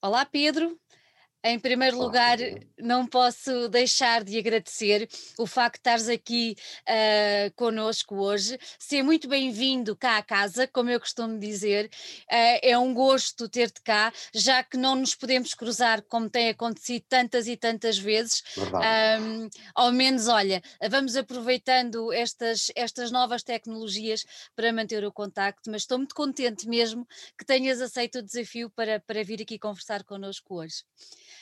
Olá, Pedro. Em primeiro lugar, não posso deixar de agradecer o facto de estares aqui uh, connosco hoje. Ser muito bem-vindo cá à casa, como eu costumo dizer. Uh, é um gosto ter-te cá, já que não nos podemos cruzar como tem acontecido tantas e tantas vezes. Um, ao menos, olha, vamos aproveitando estas, estas novas tecnologias para manter o contacto, mas estou muito contente mesmo que tenhas aceito o desafio para, para vir aqui conversar connosco hoje.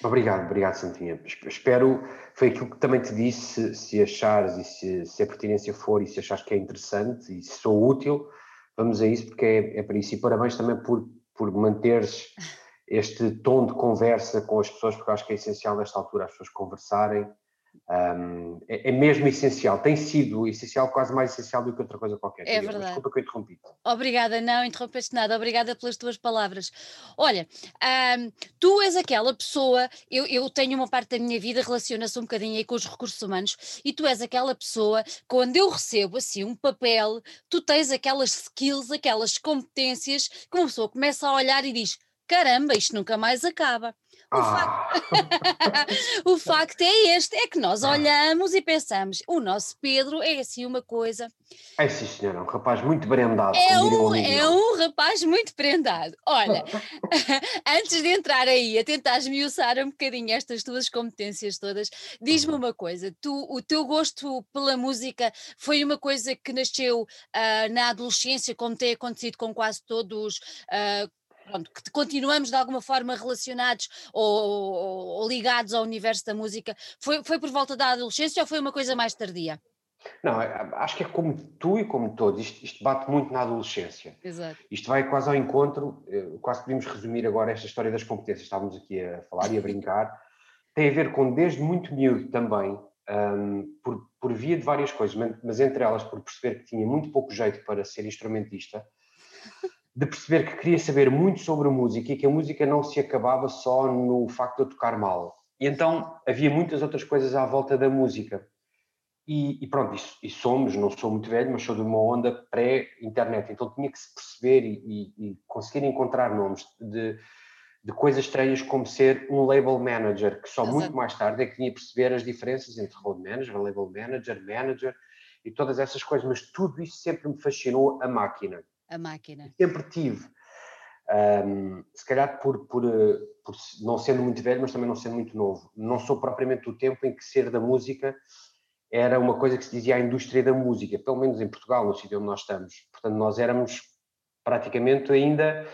Obrigado, obrigado, Santinha. Espero, foi aquilo que também te disse, se achares e se, se a pertinência for e se achares que é interessante e se sou útil, vamos a isso porque é, é para isso. E parabéns também por, por manteres este tom de conversa com as pessoas, porque acho que é essencial nesta altura as pessoas conversarem um, é, é, mesmo essencial, tem sido essencial, quase mais essencial do que outra coisa qualquer. É verdade. Desculpa que eu interrompi. Obrigada, não interrompeste nada, obrigada pelas tuas palavras. Olha, um, tu és aquela pessoa, eu, eu tenho uma parte da minha vida relaciona-se um bocadinho aí com os recursos humanos, e tu és aquela pessoa, quando eu recebo assim um papel, tu tens aquelas skills, aquelas competências, que uma pessoa começa a olhar e diz: caramba, isto nunca mais acaba. O, ah. facto... o facto é este, é que nós ah. olhamos e pensamos, o nosso Pedro é assim uma coisa. É sim, senhora, um rapaz muito prendado. É um, é um rapaz muito prendado. Olha, antes de entrar aí a tentar esmiuçar um bocadinho estas tuas competências todas, diz-me uhum. uma coisa, tu, o teu gosto pela música foi uma coisa que nasceu uh, na adolescência, como tem acontecido com quase todos uh, pronto, que continuamos de alguma forma relacionados ou, ou, ou, ligados ao universo da música, foi, foi por volta da adolescência ou foi uma coisa mais tardia? Não, é, acho que é como tu e como todos, isto, isto bate muito na adolescência. Exato. Isto vai quase ao encontro, eh, quase podemos resumir agora esta história das competências, estávamos aqui a falar e a brincar, tem a ver com desde muito miúdo também, um, por, por via de várias coisas, mas entre elas por perceber que tinha muito pouco jeito para ser instrumentista, de perceber que queria saber muito sobre a música e que a música não se acabava só no facto de eu tocar mal. E então havia muitas outras coisas à volta da música. E, e pronto, e, e, somos, não sou muito velho, mas sou de uma onda pré-internet, então tinha que se perceber e, e, conseguir encontrar nomes de, de coisas estranhas como ser um label manager, que só Exato. muito mais tarde é que tinha que perceber as diferenças entre road manager, label manager, manager e todas essas coisas, mas tudo isso sempre me fascinou a máquina a máquina? Sempre tive. Um, se calhar por, por, por, não sendo muito velho, mas também não sendo muito novo. Não sou propriamente do tempo em que ser da música era uma coisa que se dizia a indústria da música, pelo menos em Portugal, no sítio onde nós estamos. Portanto, nós éramos praticamente ainda,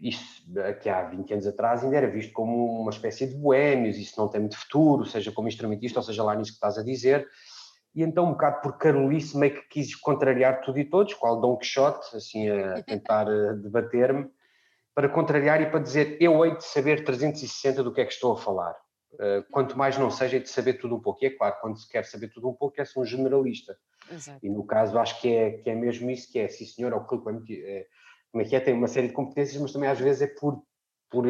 isso aqui há 20 anos atrás, ainda era visto como uma espécie de boémios, isso não tem muito futuro, seja como instrumentista, ou seja lá nisso que estás a dizer e então um bocado por carolice meio que quis contrariar tudo e todos, qual Dom Quixote, assim a tentar eh, debater-me, para contrariar e para dizer eu hei de saber 360 do que é que estou a falar. Uh, quanto mais não seja, hei de saber tudo um pouco. E é claro, quando se quer saber tudo um pouco, é-se um generalista. Exato. E no caso acho que é, que é mesmo isso que é, sim senhor, é o que é, como é que é, tem uma série de competências, mas também às vezes é por, por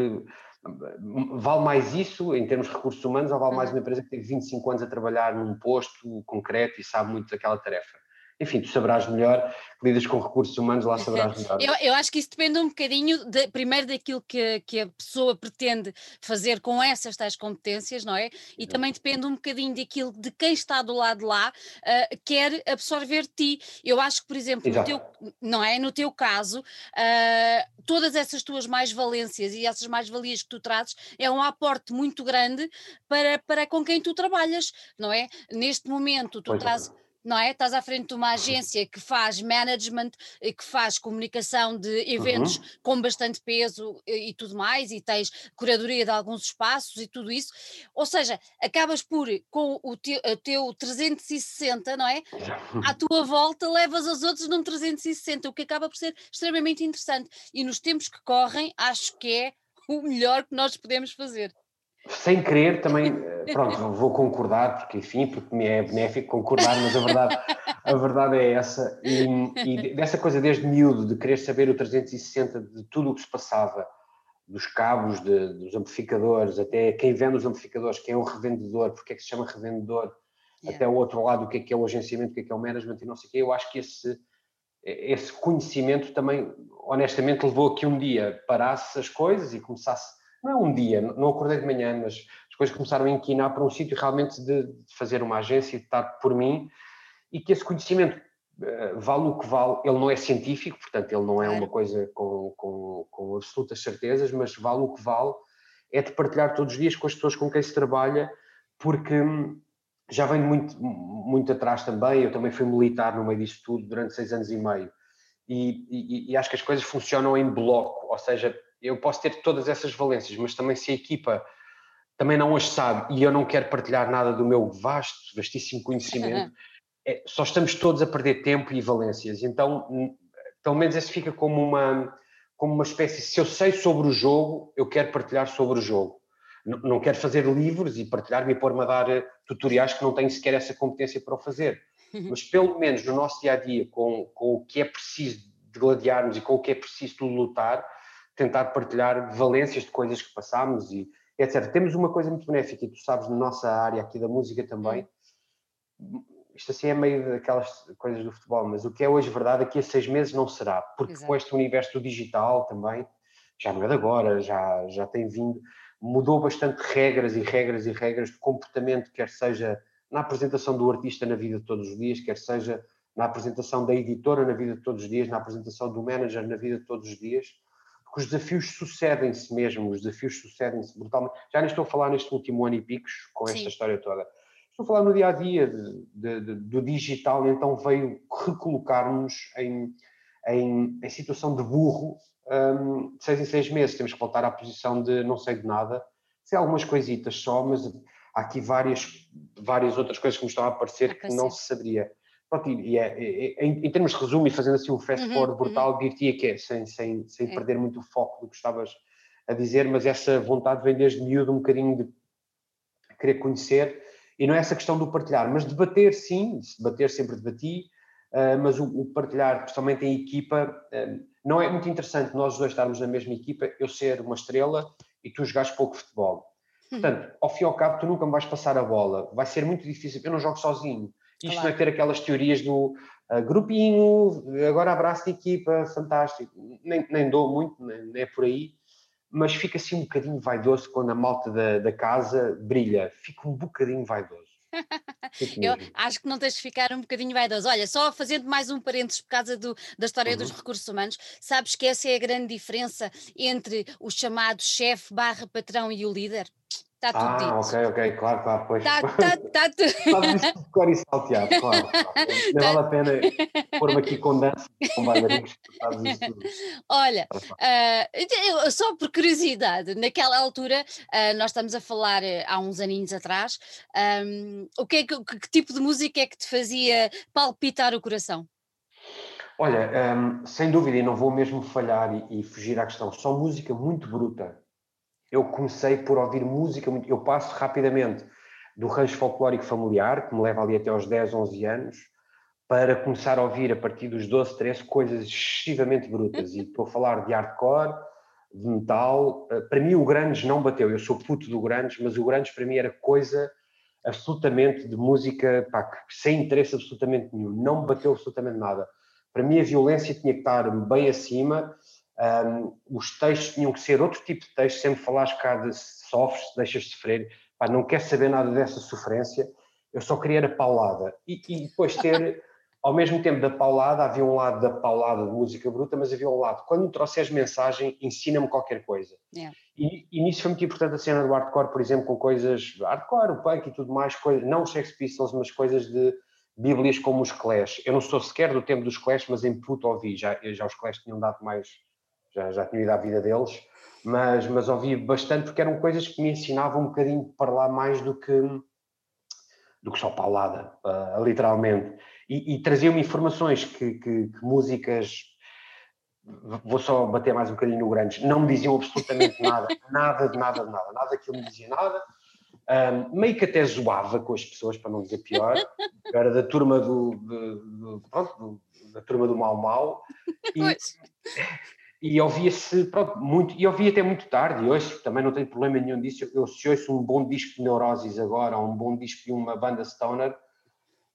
Vale mais isso em termos de recursos humanos ou vale mais uhum. uma empresa que tem 25 anos a trabalhar num posto concreto e sabe muito daquela tarefa? Enfim, tu saberás melhor, lidas com recursos humanos, lá saberás melhor. eu, eu, acho que isso depende um bocadinho, de, primeiro daquilo que, que a pessoa pretende fazer com essas tais competências, não é? E também depende um bocadinho daquilo de quem está do lado lá uh, quer absorver de ti. Eu acho que, por exemplo, no teu, não é? no teu caso, uh, todas essas tuas mais-valências e essas mais-valias que tu trazes é um aporte muito grande para, para com quem tu trabalhas, não é? Neste momento tu pois é. Não é? Estás à frente de uma agência que faz management, que faz comunicação de eventos uhum. com bastante peso e, e, tudo mais, e tens curadoria de alguns espaços e tudo isso. Ou seja, acabas por, com o teu, o teu 360, não é? À tua volta, levas os outros num 360, o que acaba por ser extremamente interessante. E nos tempos que correm, acho que é o melhor que nós podemos fazer sem querer também, eh, pronto, vou concordar, porque enfim, porque me é benéfico concordar, mas a verdade, a verdade é essa. E, e, dessa coisa desde miúdo, de querer saber o 360 de tudo o que se passava, dos cabos, de, dos amplificadores, até quem vende os amplificadores, quem é o revendedor, porque é que se chama revendedor, yeah. até o outro lado, o que é que é o agenciamento, o que é que é o management e não sei o quê, eu acho que esse, esse conhecimento também, honestamente, levou a que um dia parasse as coisas e começasse não é um dia, não acordei de manhã, mas as coisas começaram a inquinar para um sítio realmente de, de fazer uma agência, de estar por mim, e que esse conhecimento uh, vale o que vale, ele não é científico, portanto ele não é uma coisa com, com, com absolutas certezas, mas vale o que vale, é de partilhar todos os dias com as pessoas com quem se trabalha, porque hum, já venho muito, muito atrás também, eu também fui militar no meio disto tudo durante seis anos e meio, e, e, e acho que as coisas funcionam em bloco, ou seja, eu posso ter todas essas valências, mas também se a equipa também não as sabe e eu não quero partilhar nada do meu vasto, vastíssimo conhecimento, é, só estamos todos a perder tempo e valências. Então, pelo menos esse fica como uma, como uma espécie, se eu sei sobre o jogo, eu quero partilhar sobre o jogo. Não, não quero fazer livros e partilhar-me e pôr-me a dar eh, tutoriais que não tenho sequer essa competência para o fazer. Mas pelo menos no nosso dia a dia, com, com o que é preciso de gladiarmos e com o que é preciso de lutar, tentar partilhar valências de coisas que passámos e etc. Temos uma coisa muito benéfica, e tu sabes, na nossa área aqui da música também, isto assim é meio daquelas coisas do futebol, mas o que é hoje verdade, daqui a seis meses não será, porque Exato. com este universo digital também, já não é de agora, já, já tem vindo, mudou bastante regras e regras e regras de comportamento, quer seja na apresentação do artista na vida de todos os dias, quer seja na apresentação da editora na vida de todos os dias, na apresentação do manager na vida de todos os dias, porque os desafios sucedem-se mesmo, os desafios sucedem-se brutalmente. Já nem estou a falar neste último ano e picos com esta Sim. história toda. Estou a falar no dia a dia de, de, de, do digital, então veio recolocar-nos em, em, em, situação de burro um, de seis em seis meses. Temos que voltar à posição de não sei de nada. Sei algumas coisitas só, mas há aqui várias, várias outras coisas que me estão a aparecer que não se saberia. Pronto, e é, é, é, em, termos de resumo e fazendo assim um fast uhum, forward uhum, brutal, uhum. dir-te que é, sem, sem, sem é. perder muito o foco do que estavas a dizer, mas essa vontade vem desde miúdo um bocadinho de querer conhecer, e não é essa questão do partilhar, mas debater sim, debater sempre debati, uh, mas o, o, partilhar, principalmente em equipa, uh, não é muito interessante nós dois estarmos na mesma equipa, eu ser uma estrela e tu jogares pouco futebol. Hum. Portanto, ao fim e ao cabo, tu nunca me vais passar a bola, vai ser muito difícil, eu não jogo sozinho isto claro. não é ter aquelas teorias do uh, grupinho, agora abraço de equipa, fantástico. Nem, nem dou muito, nem, nem, é por aí, mas fica assim um bocadinho vaidoso quando a malta da, da casa brilha. Fica um bocadinho vaidoso. Eu acho que não tens de ficar um bocadinho vaidoso. Olha, só fazendo mais um parênteses por causa do, da história uhum. dos recursos humanos, sabes que essa é a grande diferença entre o chamado chefe barra patrão e o líder? Está tudo ah, dito. ok, ok, claro, claro, pois. Está tá, tá tudo. Isso de cor e salteado, claro. claro. Não tá. vale a pena pôr-me aqui com dança, com bailarinos, tudo. Olha, uh, só por curiosidade, naquela altura, uh, nós estamos a falar uh, há uns aninhos atrás, um, o que, é que, que, tipo de música é que te fazia palpitar o coração? Olha, um, sem dúvida, e não vou mesmo falhar e, e fugir à questão, só música muito bruta eu comecei por ouvir música, eu passo rapidamente do rancho folclórico familiar, que me leva ali até aos 10, 11 anos, para começar a ouvir a partir dos 12, 13 coisas excessivamente brutas. E estou a falar de hardcore, de metal. Eh, para mim o Grandes não bateu, eu sou puto do Grandes, mas o Grandes para mim era coisa absolutamente de música pá, sem interesse absolutamente nenhum, não bateu absolutamente nada. Para mim a violência tinha que estar bem acima um, os textos tinham que ser outro tipo de texto, sempre falares cá de sofres, deixas de sofrer, pá, não quer saber nada dessa sofrência, eu só queria a paulada. E, e, depois ter, ao mesmo tempo da paulada, havia um lado da paulada de música bruta, mas havia um lado, quando me trouxeres mensagem, ensina-me qualquer coisa. Yeah. E, e, nisso foi muito importante a cena do hardcore, por exemplo, com coisas, hardcore, o punk e tudo mais, coisas, não os Sex Pistols, mas coisas de bíblias como os Clash. Eu não sou sequer do tempo dos Clash, mas em puto ouvi, já, já os Clash tinham dado mais já, já tinha ido à vida deles, mas, mas ouvi bastante porque eram coisas que me ensinavam um bocadinho para lá mais do que, do que só paulada, uh, literalmente. E, e traziam-me informações que, que, que, músicas, vou só bater mais um bocadinho no grandes, não me diziam absolutamente nada, nada de nada de nada, nada daquilo me dizia nada. Um, meio que até zoava com as pessoas, para não dizer pior, era da turma do, do, do pronto, do, da turma do mal mal e, e ouvia-se, pronto, muito, e ouvia até muito tarde, e hoje também não tenho problema nenhum disso, eu se ouço um bom disco de Neurosis agora, ou um bom disco de uma banda stoner,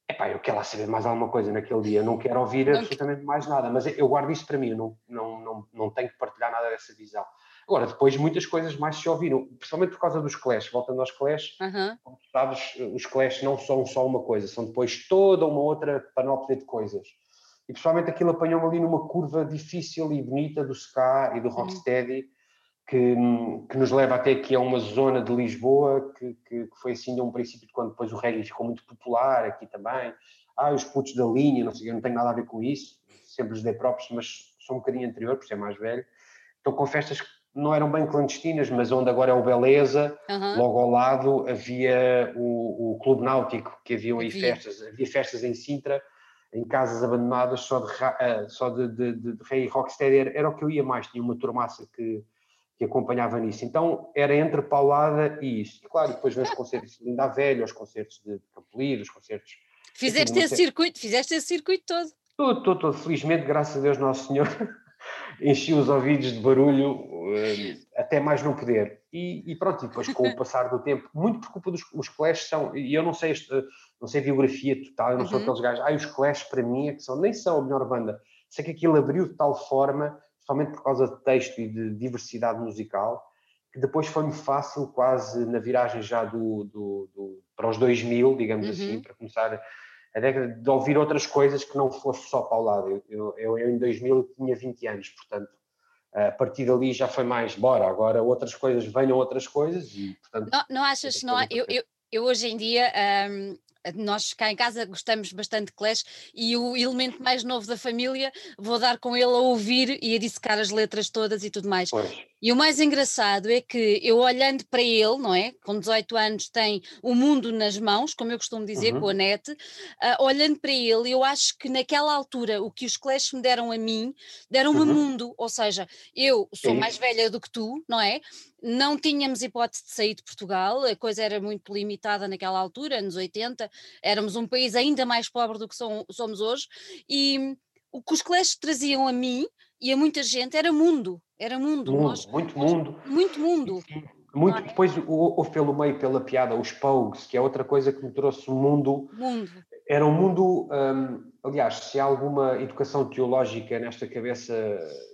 epá, eu quero lá saber mais alguma coisa naquele dia, não quero ouvir absolutamente mais nada, mas eu guardo isso para mim, eu não, não, não, não tenho que partilhar nada dessa visão. Agora, depois muitas coisas mais se ouviram, principalmente por causa dos Clash, voltando aos Clash, uhum. como sabes, os Clash não são só uma coisa, são depois toda uma outra panóplia de coisas. E principalmente aquilo apanhou-me ali numa curva difícil e bonita do ska e do rocksteady, que, que, nos leva até aqui a uma zona de Lisboa, que, que, que, foi assim de um princípio de quando depois o reggae ficou muito popular aqui também. Ah, os putos da linha, não sei, eu não tenho nada a ver com isso, sempre os dei próprios, mas sou um bocadinho anterior, por ser mais velho. Então com festas que não eram bem clandestinas, mas onde agora é o Beleza, uhum. logo ao lado havia o, o Clube Náutico, que haviam aí havia. festas, havia festas em Sintra, em casas abandonadas só de, uh, só de, de, de, de rei rocksteady, era, era o que eu ia mais, tinha uma turmaça que que acompanhava nisso. Então era entre paulada e isso. E claro, depois vem os concertos de Linda Velha, os concertos de Campolido, os concertos. Fizeste esse circuito, fizeste esse circuito todo. Todo, todo, todo. Felizmente, graças a Deus Nosso Senhor, enchi os ouvidos de barulho eh, até mais não poder. E, e, pronto, e depois com o passar do tempo, muito por culpa dos os Clash são, e eu não sei, este, não sei a biografia total, eu não uhum. sou aqueles gajos, ah, os Clash para mim é que são, nem são a melhor banda. Sei que aquilo abriu de tal forma somente por causa de texto e de diversidade musical, que depois foi-me fácil, quase na viragem já do, do, do para os 2000, digamos uhum. assim, para começar a década de ouvir outras coisas que não fosse só para o lado. Eu, eu, eu, em 2000 tinha 20 anos, portanto, a partir dali já foi mais, bora, agora outras coisas, venham outras coisas e, portanto... Não, não achas, não, eu, eu, eu hoje em dia, um, nós cá em casa gostamos bastante de Clash e o elemento mais novo da família vou dar com ele a ouvir e a dissecar as letras todas e tudo mais. Pois. E o mais engraçado é que eu olhando para ele, não é? Com 18 anos tem o mundo nas mãos, como eu costumo dizer, uhum. com a net, uh, olhando para ele, eu acho que naquela altura o que os Clash me deram a mim, deram-me uhum. mundo, ou seja, eu sou Sim. mais velha do que tu, não é? Não tínhamos hipótese de sair de Portugal, a coisa era muito limitada naquela altura, anos 80, éramos um país ainda mais pobre do que somos hoje, e o que os Clash traziam a mim e a muita gente era mundo, era mundo. mundo nós, muito nós, mundo. Muito mundo. Muito, é? depois houve pelo meio, pela piada, os Pogues, que é outra coisa que me trouxe o mundo. Mundo. Era um mundo, um, aliás, se há alguma educação teológica nesta cabeça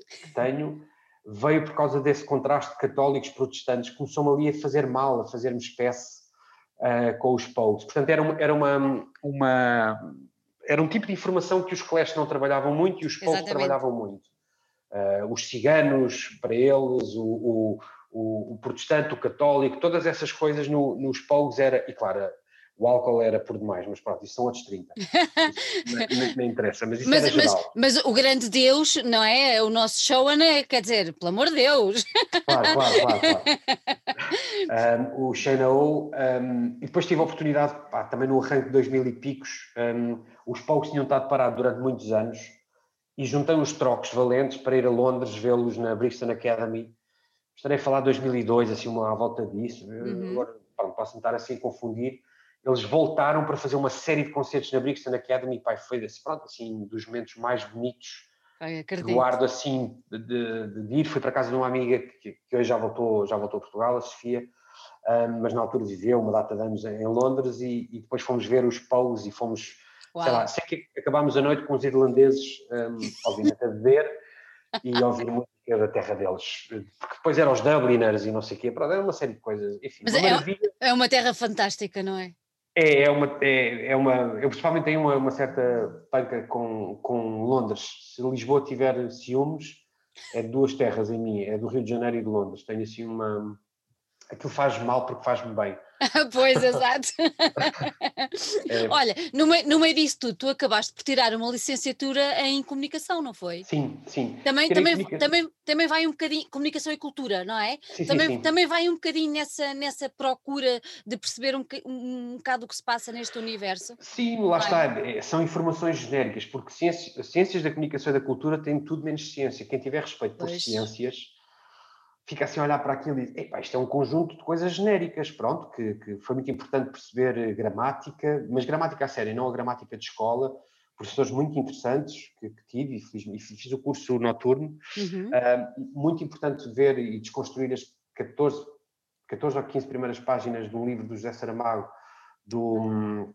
que tenho, veio por causa desse contraste de católicos protestantes, começou-me ali a fazer mal, a fazer-me espécie uh, com os Pogues. Portanto, era, uma, era uma, uma, era um tipo de informação que os Clash não trabalhavam muito e os Pogues trabalhavam muito uh, os ciganos para eles, o, o, o, o, protestante, o católico, todas essas coisas no, nos pogos era, e claro, o álcool era por demais, mas pronto, isso são outros 30. Isso nem, interessa, mas isso mas, era geral. Mas, mas, o grande Deus, não é? O nosso show, é? Quer dizer, pelo amor de Deus. Claro, claro, claro. claro. Um, o Xenao, um, e depois tive a oportunidade, pá, também no arranque de 2000 e picos, um, os palcos tinham estado parados durante muitos anos, e juntei os trocos valentes para ir a Londres vê-los na Brixton Academy. Estarei a falar de 2002, assim, uma à volta disso. Uhum. Agora, pronto, posso estar assim a confundir. Eles voltaram para fazer uma série de concertos na Brixton Academy. Pai, foi desse, pronto, assim, dos momentos mais bonitos Ai, que guardo assim de, de, de, ir. Fui para casa de uma amiga que, que, hoje já voltou, já voltou a Portugal, a Sofia, um, mas na altura viveu uma data de anos em Londres e, e depois fomos ver os polos e fomos Uau. sei lá, sei que acabámos a noite com os irlandeses, um, obviamente, a beber e ouvir música da terra deles, porque depois eram os Dubliners e não sei o quê, era uma série de coisas, enfim. Mas uma é, é uma terra fantástica, não é? É, é uma, é, é, uma, eu pessoalmente tenho uma, uma certa panca com, com Londres. Se Lisboa tiver ciúmes, é de duas terras em mim, é do Rio de Janeiro e de Londres. Tenho assim uma. Aquilo faz mal porque faz-me bem. pois, exato. É. Olha, no meio, no meio disso tudo, tu acabaste por tirar uma licenciatura em comunicação, não foi? Sim, sim. Também, também, também, também vai um bocadinho, comunicação e cultura, não é? Sim, também, sim, sim. também vai um bocadinho nessa, nessa procura de perceber um, um, bocado o que se passa neste universo. Sim, lá está. É, são informações genéricas, porque ciências, ciências da comunicação e da cultura têm tudo menos ciência. Quem tiver respeito por pois. ciências fica assim a olhar para aquilo e diz, isto é um conjunto de coisas genéricas, pronto, que, que, foi muito importante perceber eh, gramática, mas gramática a sério, não a gramática de escola, professores muito interessantes que, que tive e fiz, e fiz, o curso noturno, uhum. uh, muito importante ver e desconstruir as 14, 14 ou 15 primeiras páginas do livro do José Saramago, do,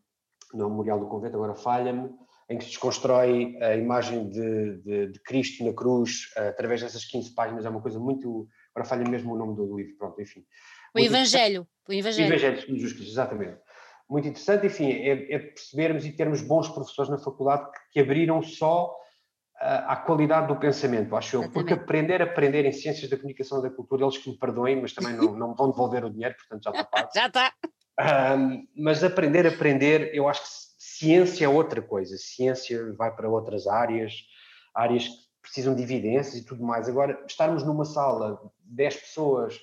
no Memorial do Convento, agora falha-me, em que se desconstrói a imagem de, de, de Cristo na cruz uh, através dessas 15 páginas, é uma coisa muito agora falha mesmo o nome do livro, pronto, enfim. O Evangelho, o Evangelho. O Evangelho, segundo Jesus Cristo, exatamente. Muito interessante, enfim, é, é percebermos e termos bons professores na faculdade que, que abriram só à qualidade do pensamento, acho eu. Porque aprender, aprender em ciências da comunicação e da cultura, eles que me perdoem, mas também não, não vão devolver o dinheiro, portanto já está pago. já está. Um, mas aprender, aprender, eu acho que ciência é outra coisa. Ciência vai para outras áreas, áreas que precisam de evidências e tudo mais. Agora, estarmos numa sala, 10 pessoas,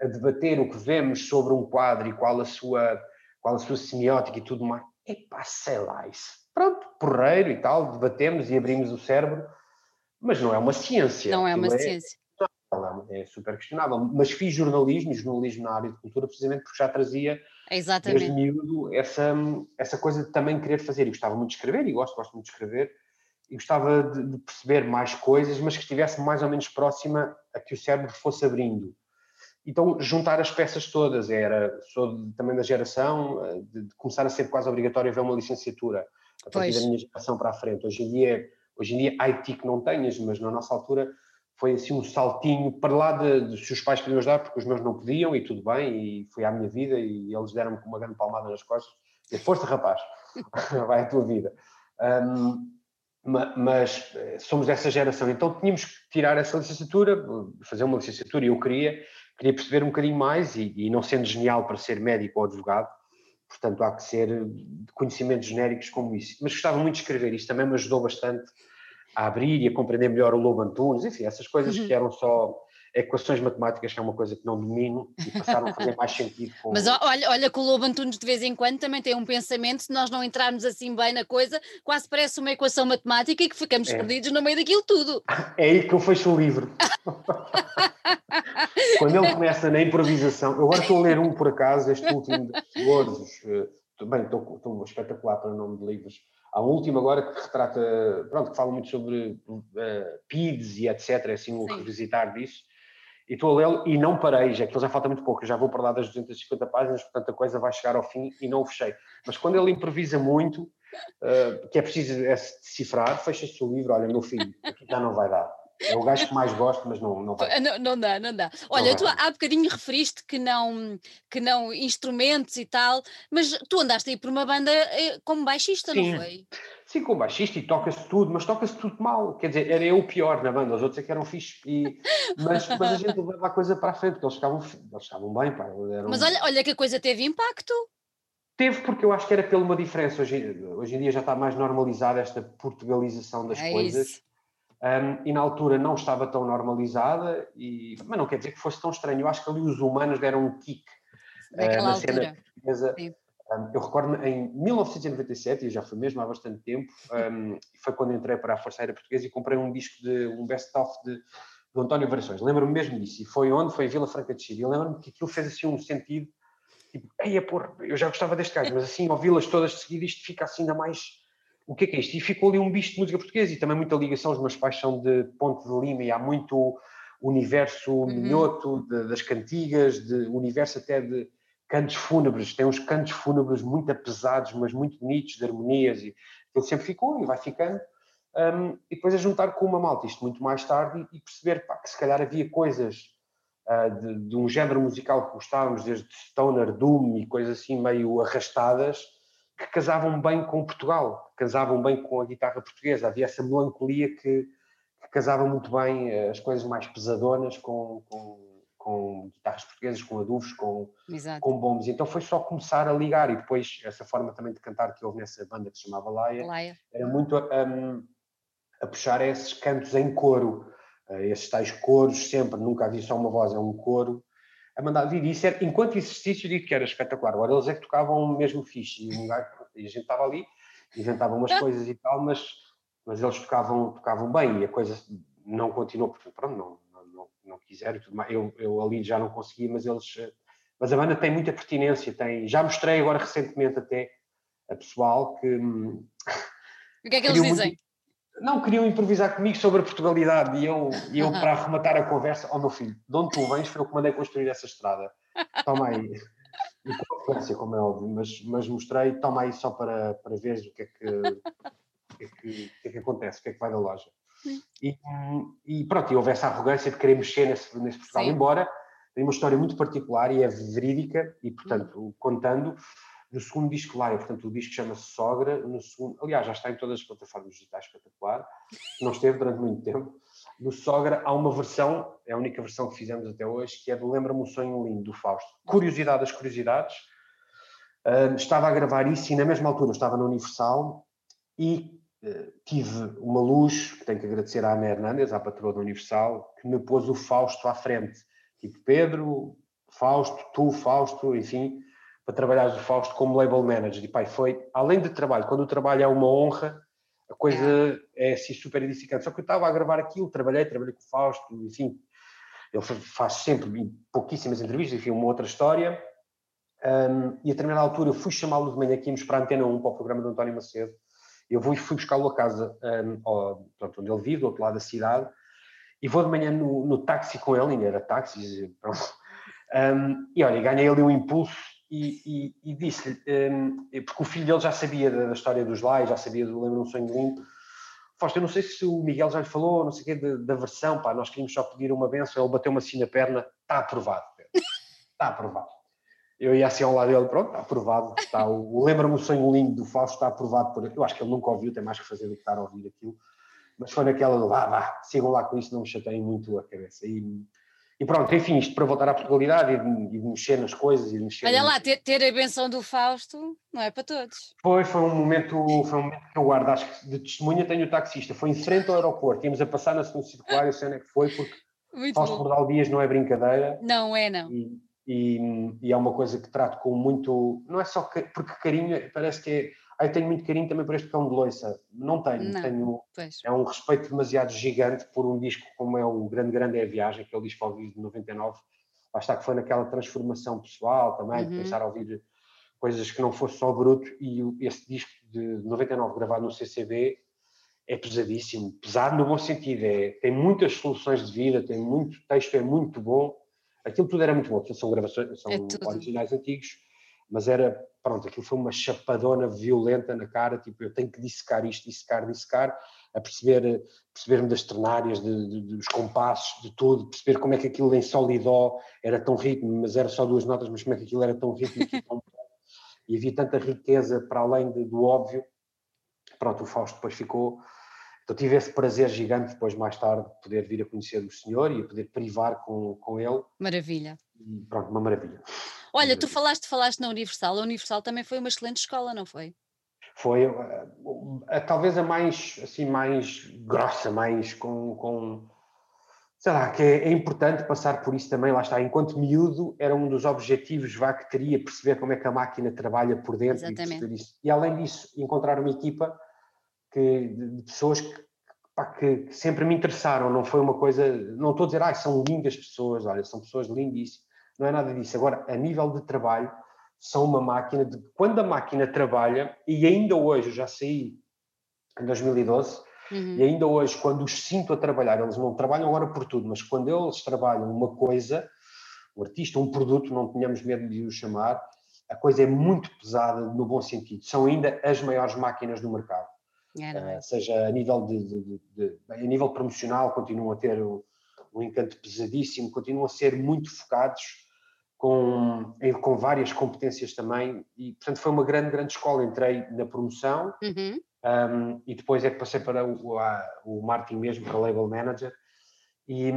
a debater o que vemos sobre um quadro e qual a sua, qual a sua semiótica e tudo mais, epá, sei lá, isso pronto, porreiro e tal, debatemos e abrimos o cérebro, mas não é uma ciência. Não é uma é, ciência. É, é super questionável. Mas fiz jornalismo, jornalismo na área de cultura, precisamente porque já trazia Exatamente. desde miúdo essa, essa coisa de também querer fazer. E gostava muito de escrever, e gosto, gosto muito de escrever, e gostava de, de perceber mais coisas, mas que estivesse mais ou menos próxima a que o cérebro fosse abrindo. Então, juntar as peças todas, era, sou também da geração eh, de, de começar a ser quase obrigatório ver uma licenciatura a partir pois. da minha geração para a frente. Hoje em dia, hoje em dia IT que não tenhas, mas na nossa altura foi assim um saltinho para lá de, de se os pais queriam ajudar, porque os meus não podiam, e tudo bem, e foi à minha vida, e eles deram-me uma grande palmada nas costas, e força rapaz, vai a tua vida. Um, mas eh, somos dessa geração, então tínhamos que tirar essa licenciatura, fazer uma licenciatura, e eu queria, queria perceber um bocadinho mais, e, e não sendo genial para ser médico ou advogado, Portanto, há que ser de conhecimentos genéricos como isso. Mas gostava muito de escrever, isto também me ajudou bastante a abrir e a compreender melhor o Lobo Antunes, enfim, essas coisas uhum. que eram só equações matemáticas, que é uma coisa que não domino, e passaram a fazer mais sentido. Com... Mas olha, olha que o Lobo Antunes de vez em quando também tem um pensamento, se nós não entrarmos assim bem na coisa, quase parece uma equação matemática e que ficamos é. perdidos no meio daquilo tudo. É aí que eu fecho o livro. Quando ele começa na improvisação, eu agora estou a ler um por acaso, este último de Louros, uh, bem, estou, estou espetacular para o nome de livros. Há um último agora que retrata, pronto, que fala muito sobre uh, PIDs e etc, é assim, o revisitar disso. E estou a lê-lo e não parei, já que ele já falta muito pouco, eu já vou para lá das 250 páginas, portanto a coisa vai chegar ao fim e não o fechei. Mas quando ele improvisa muito, uh, que é preciso é decifrar, fecha-se o livro, olha, meu filho, aqui já não vai dar. É o gajo que mais gosto, mas não, não vai. Não, não dá, não dá. Olha, não tu há bocadinho referiste que não, que não instrumentos e tal, mas tu andaste aí por uma banda eh, como baixista, Sim. não foi? Sim, como baixista e toca-se tudo, mas toca-se tudo mal. Quer dizer, era eu o pior na banda, os outros é que eram fixe. E, mas, mas a gente levava a coisa para a frente, porque eles estavam, eles estavam bem. Pá, eram... Mas olha, olha que a coisa teve impacto. Teve, porque eu acho que era pela uma diferença. Hoje, hoje em dia já está mais normalizada esta portugalização das é coisas. Isso. Um, e na altura não estava tão normalizada, e, mas não quer dizer que fosse tão estranho. Eu acho que ali os humanos deram um kick uh, na cena portuguesa. Um, eu recordo em 1997, e já foi mesmo há bastante tempo, um, foi quando entrei para a Força Aérea Portuguesa e comprei um disco de um best-of de, do António Variações. Lembro-me mesmo disso. E foi onde? Foi em Vila Franca de Xira. E lembro-me que aquilo fez assim um sentido, tipo, eia, porra, eu já gostava deste gajo, mas assim, ouvi-las todas de seguida, isto fica assim ainda mais o que é que é isto? E ficou ali um bicho de música portuguesa e também muita ligação, os meus pais são de Ponte de Lima e há muito universo uhum. minhoto de, das cantigas, de universo até de cantos fúnebres, tem uns cantos fúnebres muito pesados, mas muito bonitos, de harmonias, e ele sempre ficou e vai ficando. Um, e depois a juntar com uma malta, isto muito mais tarde, e, perceber pá, que se calhar havia coisas uh, de, de, um género musical que gostávamos, desde stoner, doom e coisas assim meio arrastadas, que casavam bem com Portugal, casavam bem com a guitarra portuguesa. Havia essa melancolia que, que casava muito bem eh, as coisas mais pesadonas com, com, com guitarras portuguesas, com adufos, com, com bombos. Então foi só começar a ligar e depois essa forma também de cantar que houve nessa banda que se chamava Laia, Laia. era muito um, a puxar esses cantos em coro, uh, esses tais coros sempre, nunca havia só uma voz, é um coro a mandar vir. E isso era, enquanto exercício, digo que era espetacular. Agora eles é que tocavam mesmo fixe. E, um gajo, e a gente estava ali, inventavam umas coisas e tal, mas, mas eles tocavam, tocavam bem e a coisa não continuou, porque pronto, não, não, quiseram e tudo mais. Eu, eu ali já não consegui, mas eles. Mas a banda tem muita pertinência, tem. Já mostrei agora recentemente até a pessoal que. Hum, o que é que eles dizem? Muito, não, queriam improvisar comigo sobre a Portugalidade e eu, e eu para arrematar a conversa, oh meu filho, de onde tu vens foi eu que mandei construir essa estrada. Toma aí. E com frequência, como é óbvio, mas, mas mostrei, toma aí só para, para ver o que é que, o que, é que, o que, é que acontece, o que é que vai da loja. E, e, pronto, e houve essa arrogância de querer mexer nesse, nesse Portugal, Sim. embora tem uma história muito particular e é verídica, e portanto, hum. contando, no segundo disco lá, portanto, o disco chama-se Sogra, no segundo, aliás, já está em todas as plataformas digitais, espetacular, não esteve durante muito tempo. No Sogra há uma versão, é a única versão que fizemos até hoje, que é do Lembra-me um Sonho Lindo, do Fausto. Curiosidade das curiosidades, uh, estava a gravar isso e na mesma altura estava na Universal e tive uma luz, que tenho que agradecer à Ana Hernandes, à patroa da Universal, que me pôs o Fausto à frente tipo Pedro, Fausto, tu, Fausto, enfim, para trabalhares o Fausto como label manager. E pai, foi, além de trabalho, quando o trabalho é uma honra, a coisa é assim super edificante. Só que eu estava a gravar aquilo, trabalhei, trabalhei com o Fausto, enfim, ele faz sempre pouquíssimas entrevistas, enfim, uma outra história. Um, e a determinada altura eu fui chamá-lo de manhã aqui, para a Antena 1, para o programa do António Macedo. Eu fui, fui buscá-lo a casa, um, ao, pronto, onde ele vive, do outro lado da cidade, e vou de manhã no, no táxi com ele, ainda era táxi, pronto. Um, e olha, ganhei ali um impulso e, e, e disse-lhe, um, porque o filho dele já sabia da, da história dos Lais, já sabia do Lembra um Sonho Lindo. Fausto, eu não sei se o Miguel já lhe falou, não sei o quê, da, da versão, pá, nós queríamos só pedir uma benção, ele bateu-me assim na perna, está aprovado, está aprovado. Eu ia assim ao lado dele, pronto, está aprovado, está, o Lembra-me o Sonho Lindo do Fausto, está aprovado por, eu acho que ele nunca ouviu, tem mais que fazer do que estar a ouvir aquilo mas foi naquela do vá, vá, sigam lá com isso, não me chateiem muito a cabeça. E, e pronto, enfim, isto para voltar à Portugalidade e de, e de mexer nas coisas e de mexer. Olha lá, ter, ter, a benção do Fausto não é para todos. Foi, foi um momento, foi um momento que eu guardo, acho que de testemunha tenho o taxista, foi em frente ao aeroporto, íamos a passar na segunda circular, eu sei onde é que foi, porque Muito Fausto Bordal Dias não é brincadeira. Não é, não. E, e, e, é uma coisa que trato com muito, não é só que, porque carinho, parece que é ah, eu tenho muito carinho também por este cão de loiça. Não tenho, não, tenho pois. é um respeito demasiado gigante por um disco como é o Grande Grande é a Viagem, aquele disco ao vivo de 99. Lá está que foi naquela transformação pessoal também, uhum. de pensar a ouvir coisas que não fosse só bruto, e esse disco de 99 gravado no CCB é pesadíssimo, pesado no bom sentido, é, tem muitas soluções de vida, tem muito texto, é muito bom, aquilo tudo era muito bom, são gravações, são é originais antigos, mas era, pronto, aquilo foi uma chapadona violenta na cara, tipo, eu tenho que dissecar isto, dissecar, dissecar, a perceber, perceber-me das ternárias, de, de, dos compassos, de tudo, perceber como é que aquilo em sol e dó era tão ritmo, mas era só duas notas, mas como é que aquilo era tão rítmico e tão e havia tanta riqueza para além de, do óbvio. Pronto, o Fausto depois ficou. Então tive esse prazer gigante depois, mais tarde, de poder vir a conhecer o senhor e a poder privar com, com ele. Maravilha. E pronto, uma maravilha. Olha, tu falaste, falaste na Universal, a Universal também foi uma excelente escola, não foi? Foi uh, talvez a mais, assim, mais grossa, mais com, com sei lá, que é, é, importante passar por isso também, lá está, enquanto miúdo era um dos objetivos vá que teria perceber como é que a máquina trabalha por dentro Exatamente. e isso. E além disso, encontrar uma equipa que, de, pessoas que, pá, que, que, sempre me interessaram, não foi uma coisa, não estou a dizer, ah, são lindas pessoas, olha, são pessoas lindíssimas, não é nada disso. Agora, a nível de trabalho, são uma máquina de. Quando a máquina trabalha, e ainda hoje, eu já saí em 2012, uhum. e ainda hoje, quando os sinto a trabalhar, eles não trabalham agora por tudo, mas quando eles trabalham uma coisa, um artista, um produto, não tenhamos medo de o chamar, a coisa é muito pesada no bom sentido. São ainda as maiores máquinas do mercado. É, uh, seja a nível de, de, de, de, a nível promocional, continuam a ter um, um encanto pesadíssimo, continuam a ser muito focados com, com várias competências também, e portanto foi uma grande, grande escola. Entrei na promoção uhum. um, e depois é que passei para o, a, o marketing mesmo, para label manager, e,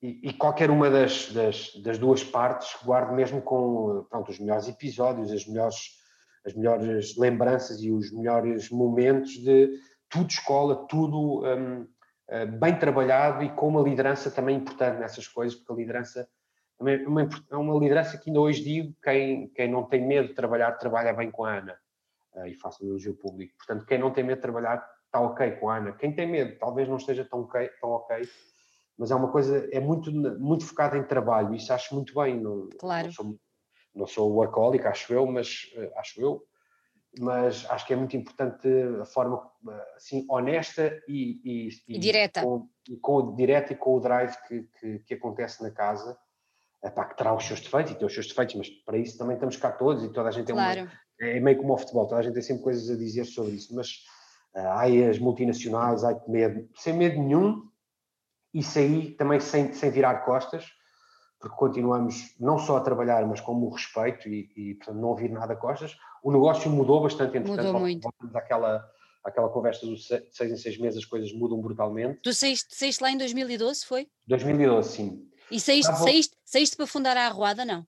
e, e qualquer uma das, das, das, duas partes guardo mesmo com pronto, os melhores episódios, as melhores, as melhores lembranças e os melhores momentos de tudo escola, tudo um, eh, bem trabalhado e com uma liderança também importante nessas coisas, porque a liderança é uma, é uma liderança que ainda hoje digo, quem, quem não tem medo de trabalhar, trabalha bem com a Ana. Uh, e faço um elogio público. Portanto, quem não tem medo de trabalhar, está ok com a Ana. Quem tem medo, talvez não esteja tão ok, tão ok mas é uma coisa, é muito, muito focada em trabalho, isso acho muito bem. Não, claro. Não sou, não sou workaholic, acho eu, mas uh, acho eu, mas acho que é muito importante a forma assim honesta e, e, e, direta. com, e com, direta e com o drive que, que, que acontece na casa epá, que terá os seus defeitos e tem os seus defeitos, mas para isso também estamos cá todos e toda a gente claro. é, uma, é meio como o futebol, toda a gente tem sempre coisas a dizer sobre isso, mas ai as multinacionais, ai que medo, sem medo nenhum, e saí também sem, sem virar costas, porque continuamos não só a trabalhar, mas com o respeito e, e portanto, não ouvir nada a costas. O negócio mudou bastante, entretanto, mudou muito. voltamos àquela, àquela conversa dos seis em seis meses, as coisas mudam brutalmente. Tu saíste, saíste lá em 2012, foi? 2012, sim. E saíste, saíste, saíste para fundar a Arruada, não?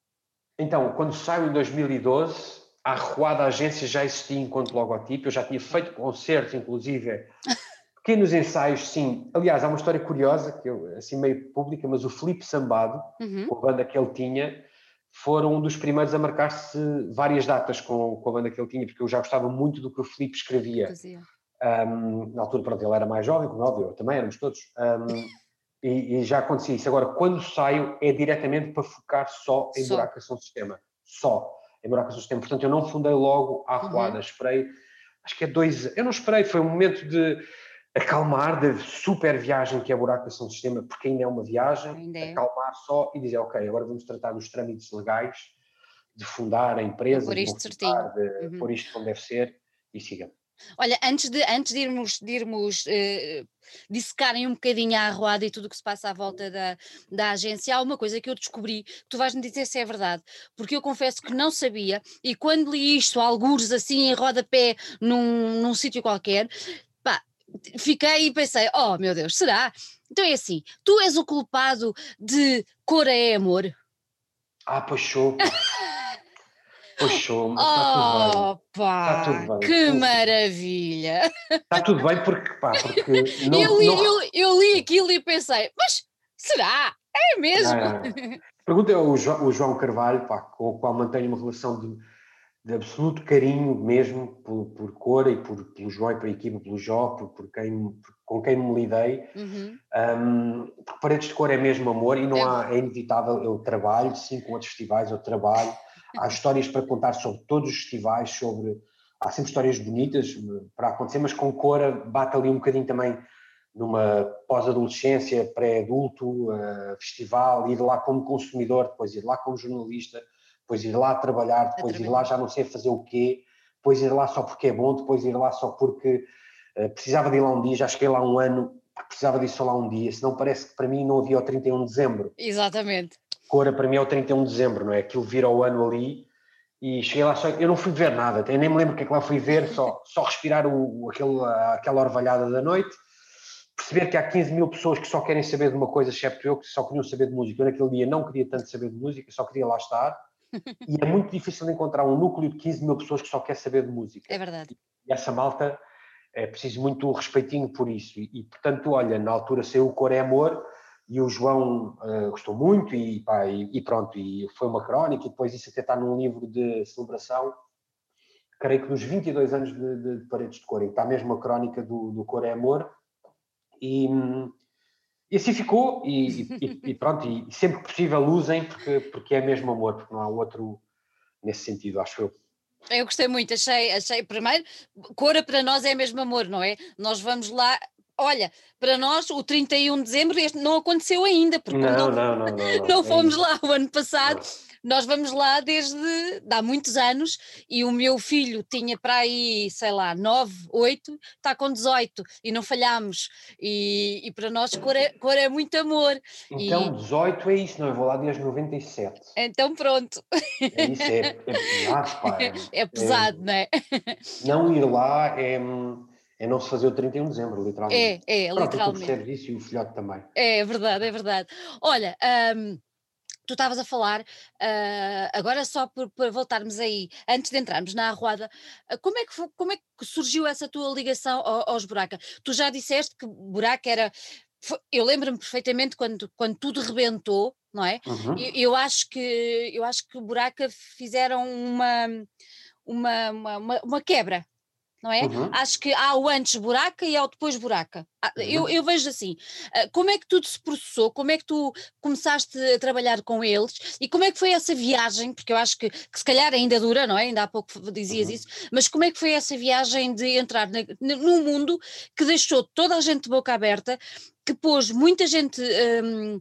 Então, quando saio em 2012, a Arruada Agência já existia enquanto logotipo, eu já tinha feito concertos, inclusive, pequenos ensaios, sim. Aliás, há uma história curiosa, que eu, assim meio pública, mas o Felipe Sambado, uhum. com a banda que ele tinha, foram um dos primeiros a marcar-se várias datas com, com, a banda que ele tinha, porque eu já gostava muito do que o Felipe escrevia. Um, na altura, pronto, ele era mais jovem, como óbvio, eu também éramos todos. Um, e, e, já acontecia isso. Agora, quando saio, é diretamente para focar só em só. buracação de sistema. Só em buracação de sistema. Portanto, eu não fundei logo a arruada, uhum. esperei, acho que é dois. Eu não esperei, foi um momento de acalmar da super viagem que é a buracação de sistema, porque ainda é uma viagem, é. acalmar só e dizer, ok, agora vamos tratar dos trâmites legais, de fundar a empresa, por isto de, de uhum. pôr isto como deve ser e siga. Olha, antes de, antes de irmos, de irmos uh, dissecarem um bocadinho a arruada e tudo o que se passa à volta da, da agência, há uma coisa que eu descobri, que tu vais-me dizer se é verdade, porque eu confesso que não sabia, e quando li isto, algures assim em rodapé num, num sítio qualquer, fiquei e pensei, oh meu Deus, será? Então é assim, tu és o culpado de Cor é Amor? Ah, pois sou. Puxou, mas está tudo bem. Está tudo bem. Que maravilha! Está tudo bem porque, pá, porque não, eu, li, não... Eu, eu, li aquilo e pensei, mas será? É mesmo? É. Pergunta ao João, João Carvalho, pá, com o qual mantenho uma relação de, de absoluto carinho mesmo por, por Cora e por, pelo João e pela equipa, pelo Jó, por, por quem, por, com quem me lidei. Uhum. Um, porque Paredes de Cor é mesmo amor e não é. há, é inevitável, eu trabalho, sim, com outros festivais, eu trabalho há histórias para contar sobre todos os festivais, sobre há sempre histórias bonitas eh, para acontecer, mas com Cora bate ali um bocadinho também numa pós-adolescência, pré-adulto, uh, festival, ir lá como consumidor, depois ir lá como jornalista, depois ir lá trabalhar, depois ir lá já não sei fazer o quê, depois ir lá só porque é bom, depois ir lá só porque uh, precisava de ir lá um dia, já cheguei lá um ano, precisava disso lá um dia, senão parece que para mim não havia o 31 de dezembro. Exatamente. Cora para mim é o 31 de dezembro, não é? Aquilo vira o ano ali e cheguei lá só. Eu não fui ver nada, eu nem me lembro o que é que lá fui ver, só, só respirar o, aquele, aquela orvalhada da noite, perceber que há 15 mil pessoas que só querem saber de uma coisa, excepto eu, que só queriam saber de música. Eu naquele dia não queria tanto saber de música, só queria lá estar. E é muito difícil encontrar um núcleo de 15 mil pessoas que só quer saber de música. É verdade. E essa malta é preciso muito respeitinho por isso. E, e portanto, olha, na altura saiu o Cor é Amor e o João uh, gostou muito e, pá, e, e, pronto, e foi uma crónica e depois isso até está num livro de celebração, creio que dos 22 anos de, de Paredes de Cor, está mesmo a crónica do, do Cor é Amor e, e assim ficou e, e pronto, e sempre que possível usem porque, porque é mesmo amor, porque não há outro nesse sentido, acho eu. Eu gostei muito, achei, achei, primeiro, Cora para nós é mesmo amor, não é? Nós vamos lá, Olha, para nós o 31 de dezembro este não aconteceu ainda, porque não, não, não, não, não é fomos lá o ano passado. Nós vamos lá desde há muitos anos e o meu filho tinha para aí, sei lá, 9, 8, está com 18 e não falhámos. E, e para nós cor é, cor é muito amor. Então, e... 18 é isso, não? Eu vou lá desde 97. Então, pronto. É isso, é, é pesado, pá. É, é pesado, é, não é? Não ir lá é é não se fazer o 31 de dezembro, literalmente. É, é, Pronto, literalmente. percebes isso e o filhote também. É verdade, é verdade. Olha, um, tu estavas a falar, uh, agora só por, por, voltarmos aí, antes de entrarmos na arruada, uh, como, é que, como é que surgiu essa tua ligação ao, aos Buraca? Tu já disseste que Buraca era. Foi, eu lembro-me perfeitamente quando, quando tudo rebentou, não é? Uhum. Eu, eu, acho que eu acho que Buraca fizeram uma, uma, uma, uma quebra não é? Uhum. Acho que há o antes buraca e há o depois buraca. Ah, uhum. Eu, eu, vejo assim, ah, como é que tudo se processou, como é que tu começaste a trabalhar com eles e como é que foi essa viagem, porque eu acho que, que se calhar ainda dura, não é? Ainda há pouco dizias uhum. isso, mas como é que foi essa viagem de entrar na, num mundo que deixou toda a gente de boca aberta, que pôs muita gente... Hum,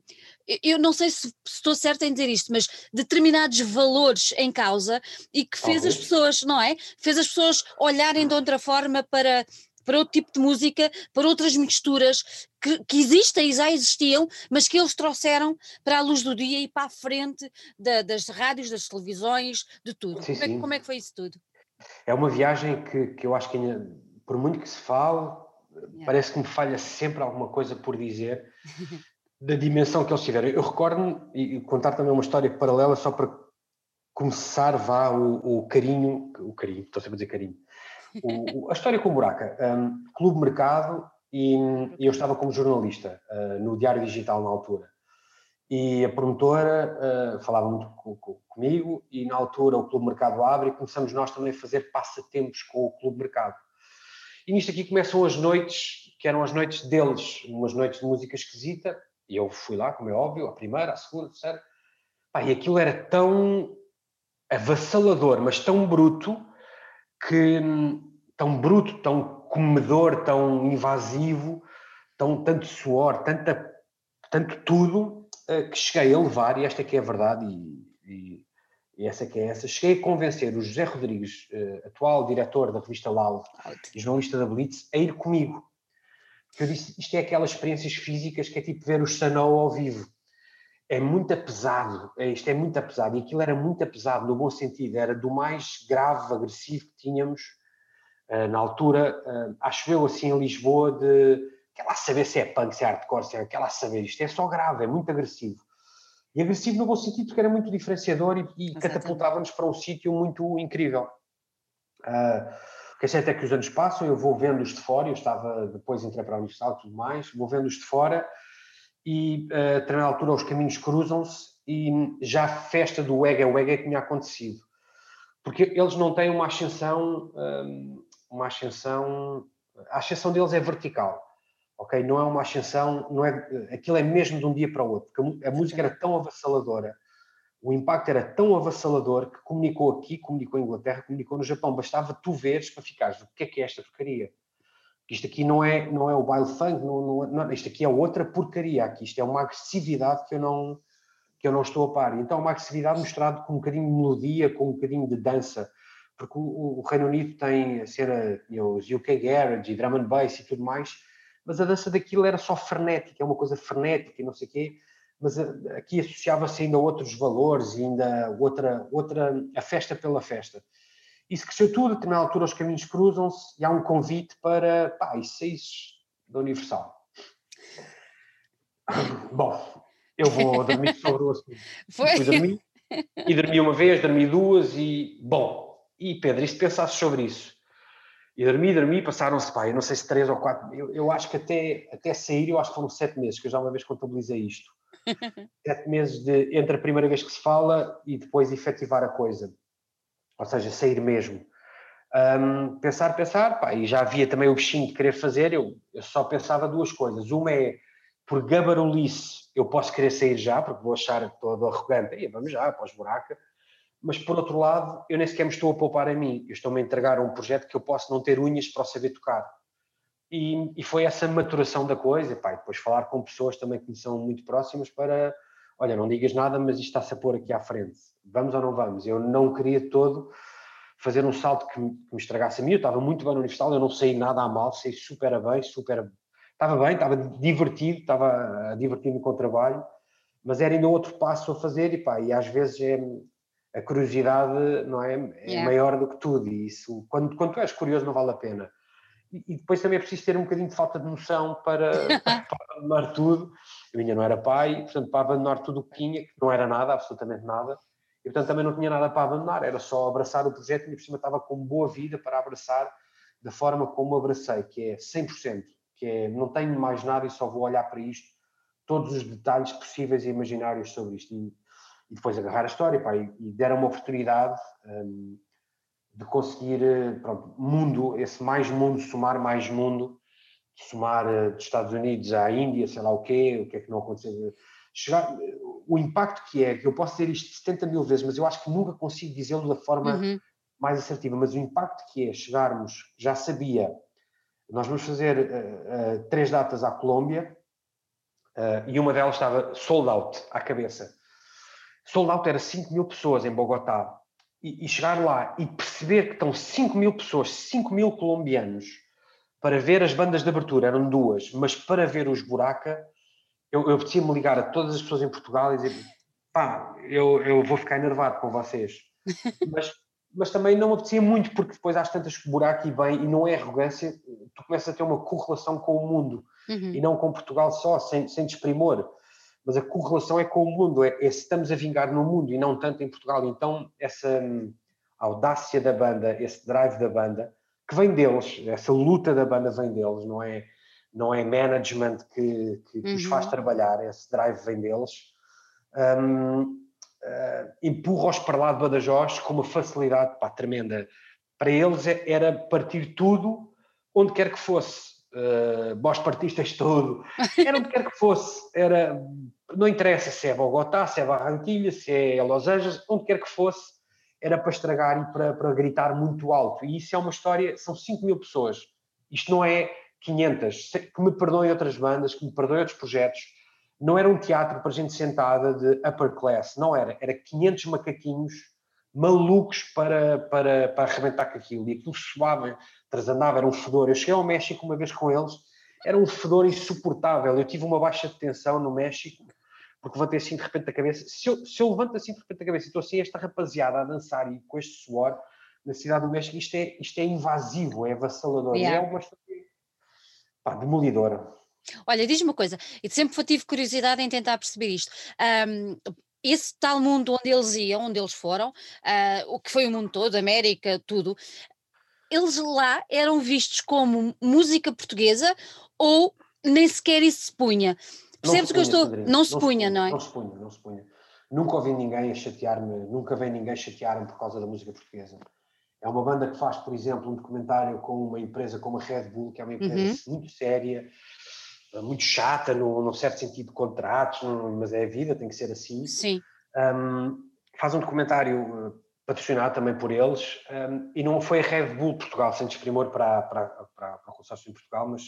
eu não sei se, estou certa em dizer isto, mas determinados valores em causa e que fez as pessoas, não é? Fez as pessoas olharem de outra forma para para outro tipo de música, para outras misturas que, que, existem e já existiam, mas que eles trouxeram para a luz do dia e para a frente da, das rádios, das televisões, de tudo. Sim, como, sim. É, como, É, que foi isso tudo? É uma viagem que, que eu acho que, por muito que se fale, yeah. parece que me falha sempre alguma coisa por dizer da dimensão que eles tiveram. Eu recordo-me, e contar também uma história paralela só para começar, vá, o, o carinho, o carinho, estou sempre a dizer carinho, o, a história com o Buraca, um, Clube Mercado, e, e, eu estava como jornalista uh, no Diário Digital na altura. E a promotora uh, falava muito com, com, comigo, e na altura o Clube Mercado abre e começamos nós também a fazer passatempos com o Clube Mercado. E nisto aqui começam as noites, que eram as noites deles, umas noites de música esquisita, e eu fui lá, como é óbvio, a primeira, a segunda, a terceira. Pá, e aquilo era tão avassalador, mas tão bruto, que tão bruto, tão comedor, tão invasivo, tão tanto suor, tanta, tanto tudo, eh, que cheguei a levar, e esta que é a verdade, e, e, e essa que é essa, cheguei a convencer o José Rodrigues, uh, atual diretor da revista Loud, e jornalista da Blitz, a ir comigo. Porque eu disse, isto é aquelas experiências físicas que é tipo ver o Chanel ao vivo. É muito pesado, é, isto é muito pesado, e aquilo era muito pesado, no bom sentido, era do mais grave, agressivo que tínhamos uh, na altura, uh, acho eu assim em Lisboa, de quer lá saber se é punk, se é hardcore, se é, quer lá saber, isto é só grave, é muito agressivo. E agressivo no bom sentido, porque era muito diferenciador e, e catapultava-nos para um sítio muito incrível. Uh, que certo é que os anos passam, eu vou vendo-os de fora, eu estava, depois entrei para a universidade e tudo mais, vou vendo-os de fora e uh, a determinada altura os caminhos cruzam-se e já a festa do Wega Wega tinha acontecido. Porque eles não têm uma ascensão, um, uma ascensão, a ascensão deles é vertical ok? Não é uma ascensão, não é, aquilo é mesmo de um dia para o outro, porque a, música era tão avassaladora, o impacto era tão avassalador que comunicou aqui, comunicou em Inglaterra, comunicou no Japão, bastava tu veres para ficares, o que é que é esta porcaria? Isto aqui não é, não é o baile funk, não, não, não, isto aqui é outra porcaria aqui, isto é uma agressividade que eu não, que eu não estou a par. Então, uma agressividade misturada com um bocadinho de melodia, com um bocadinho de dança, porque o, o Reino Unido tem a cena, os UK Garage e Drum and Bass e tudo mais, mas a dança daquilo era só frenética, é uma coisa frenética e não sei o quê, mas aqui associava-se ainda outros valores e ainda outra, outra, a festa pela festa. Isso cresceu tudo, a determinada altura os caminhos cruzam-se e há um convite para, pá, e seis da Universal. Bom, eu vou dormir sobre o assunto. Foi? Fui dormir, e dormi uma vez, dormi duas e, bom, e Pedro, e se pensasses sobre isso? E dormi, dormi, passaram-se, pá, eu não sei se três ou quatro, eu, eu acho que até, até sair, eu acho que foram sete meses, que eu já uma vez contabilizei isto. Sete meses de, entre a primeira vez que se fala e depois efetivar a coisa. Ou seja, sair mesmo. Um, pensar, pensar, pá, e já havia também o bichinho de querer fazer, eu, eu só pensava duas coisas. Uma é, por gabarulice, eu posso querer sair já, porque vou achar todo arrogante, e vamos já, após buraca mas por outro lado, eu nem sequer me estou a poupar a mim, eu estou-me a entregar a um projeto que eu posso não ter unhas para o saber tocar. E, e foi essa maturação da coisa, pá, e depois falar com pessoas também que me são muito próximas para, olha, não digas nada, mas isto está-se a pôr aqui à frente, vamos ou não vamos? Eu não queria todo fazer um salto que me, que me estragasse a mim, eu estava muito bem no Universal, eu não saí nada a mal, saí super bem, super... Estava bem, estava divertido, estava a divertir-me com o trabalho, mas era ainda outro passo a fazer e pá, e às vezes é, a curiosidade não é, é yeah. maior do que tudo e isso quando, quando tu és curioso não vale a pena e depois também é preciso ter um bocadinho de falta de noção para, para abandonar tudo. Eu ainda não era pai, portanto para abandonar tudo o que tinha, que não era nada, absolutamente nada e portanto também não tinha nada para abandonar, era só abraçar o projeto e por cima estava com boa vida para abraçar da forma como abracei, que é 100%, que é não tenho mais nada e só vou olhar para isto todos os detalhes possíveis e imaginários sobre isto. E, e depois agarrar a história pá, e, e deram uma oportunidade um, de conseguir, eh, pronto, mundo, esse mais mundo, somar mais mundo, somar uh, dos Estados Unidos à Índia, sei lá o quê, o que é que não aconteceu. Chegar, o impacto que é, que eu posso dizer isto 70 mil vezes, mas eu acho que nunca consigo dizê-lo da forma uhum. mais assertiva, mas o impacto que é chegarmos, já sabia, nós vamos fazer uh, uh, três datas à Colômbia, e uma delas estava sold out, à cabeça sold out era 5 mil pessoas em Bogotá. E, e, chegar lá e perceber que estão 5 mil pessoas, 5 mil colombianos, para ver as bandas de abertura, eram duas, mas para ver os Buraca, eu, eu me ligar a todas as pessoas em Portugal e dizer pá, eu, eu vou ficar enervado com vocês. mas, mas também não apetecia muito, porque depois há tantas que buraco e bem, e não é arrogância, tu começas a ter uma correlação com o mundo, uhum. e não com Portugal só, sem, sem desprimor. Mas a correlação é com o mundo, é, é se estamos a vingar no mundo e não tanto em Portugal. Então, essa hum, audácia da banda, esse drive da banda, que vem deles, essa luta da banda vem deles, não é, não é management que, que, que os faz uhum. trabalhar, esse drive vem deles. Um, uh, ah, empurra-os para lá de Badajoz com uma facilidade pá, tremenda. Para eles é, era partir tudo onde quer que fosse. Uh, vós partistas todo, era onde quer que fosse, era, não interessa se é Bogotá, se é Barranquilha, se é Los Angeles, onde quer que fosse, era para estragar e para, para gritar muito alto. E isso é uma história, são 5 mil pessoas. Isto não é 500. Que me perdoem outras bandas, que me perdoem outros projetos. Não era um teatro para gente sentada de upper class, não era. Era 500 macaquinhos malucos para, para, para arrebentar com aquilo. E aquilo suava, trasandava, era um fedor. Eu cheguei ao México uma vez com eles, era um fedor insuportável. Eu tive uma baixa de tensão no México porque levantei assim de repente a cabeça. Se eu, se eu levanto assim de repente a cabeça e estou assim, esta rapaziada a dançar e com este suor na cidade do México, isto é, isto é invasivo, é avassalador. Yeah. é uma história pá, demolidora. Olha, diz-me uma coisa, e sempre tive curiosidade em tentar perceber isto. Um, esse tal mundo onde eles iam, onde eles foram, uh, o que foi o mundo todo, América, tudo, eles lá eram vistos como música portuguesa ou nem sequer isso se punha? Percebes o que eu estou. Não, não se punha, não é? Não se punha, não se punha. Nunca ouvi ninguém a chatear-me, nunca vi ninguém chatear-me por causa da música portuguesa. É uma banda que faz, por exemplo, um documentário com uma empresa como a Red Bull, que é uma empresa uhum. muito séria, muito chata, no, num certo sentido de contratos, mas é a vida, tem que ser assim. Sim. Um, faz um documentário uh, patrocinado também por eles, um, e não foi a Red Bull Portugal, sem desprimor para, para, para, para o consórcio em Portugal, mas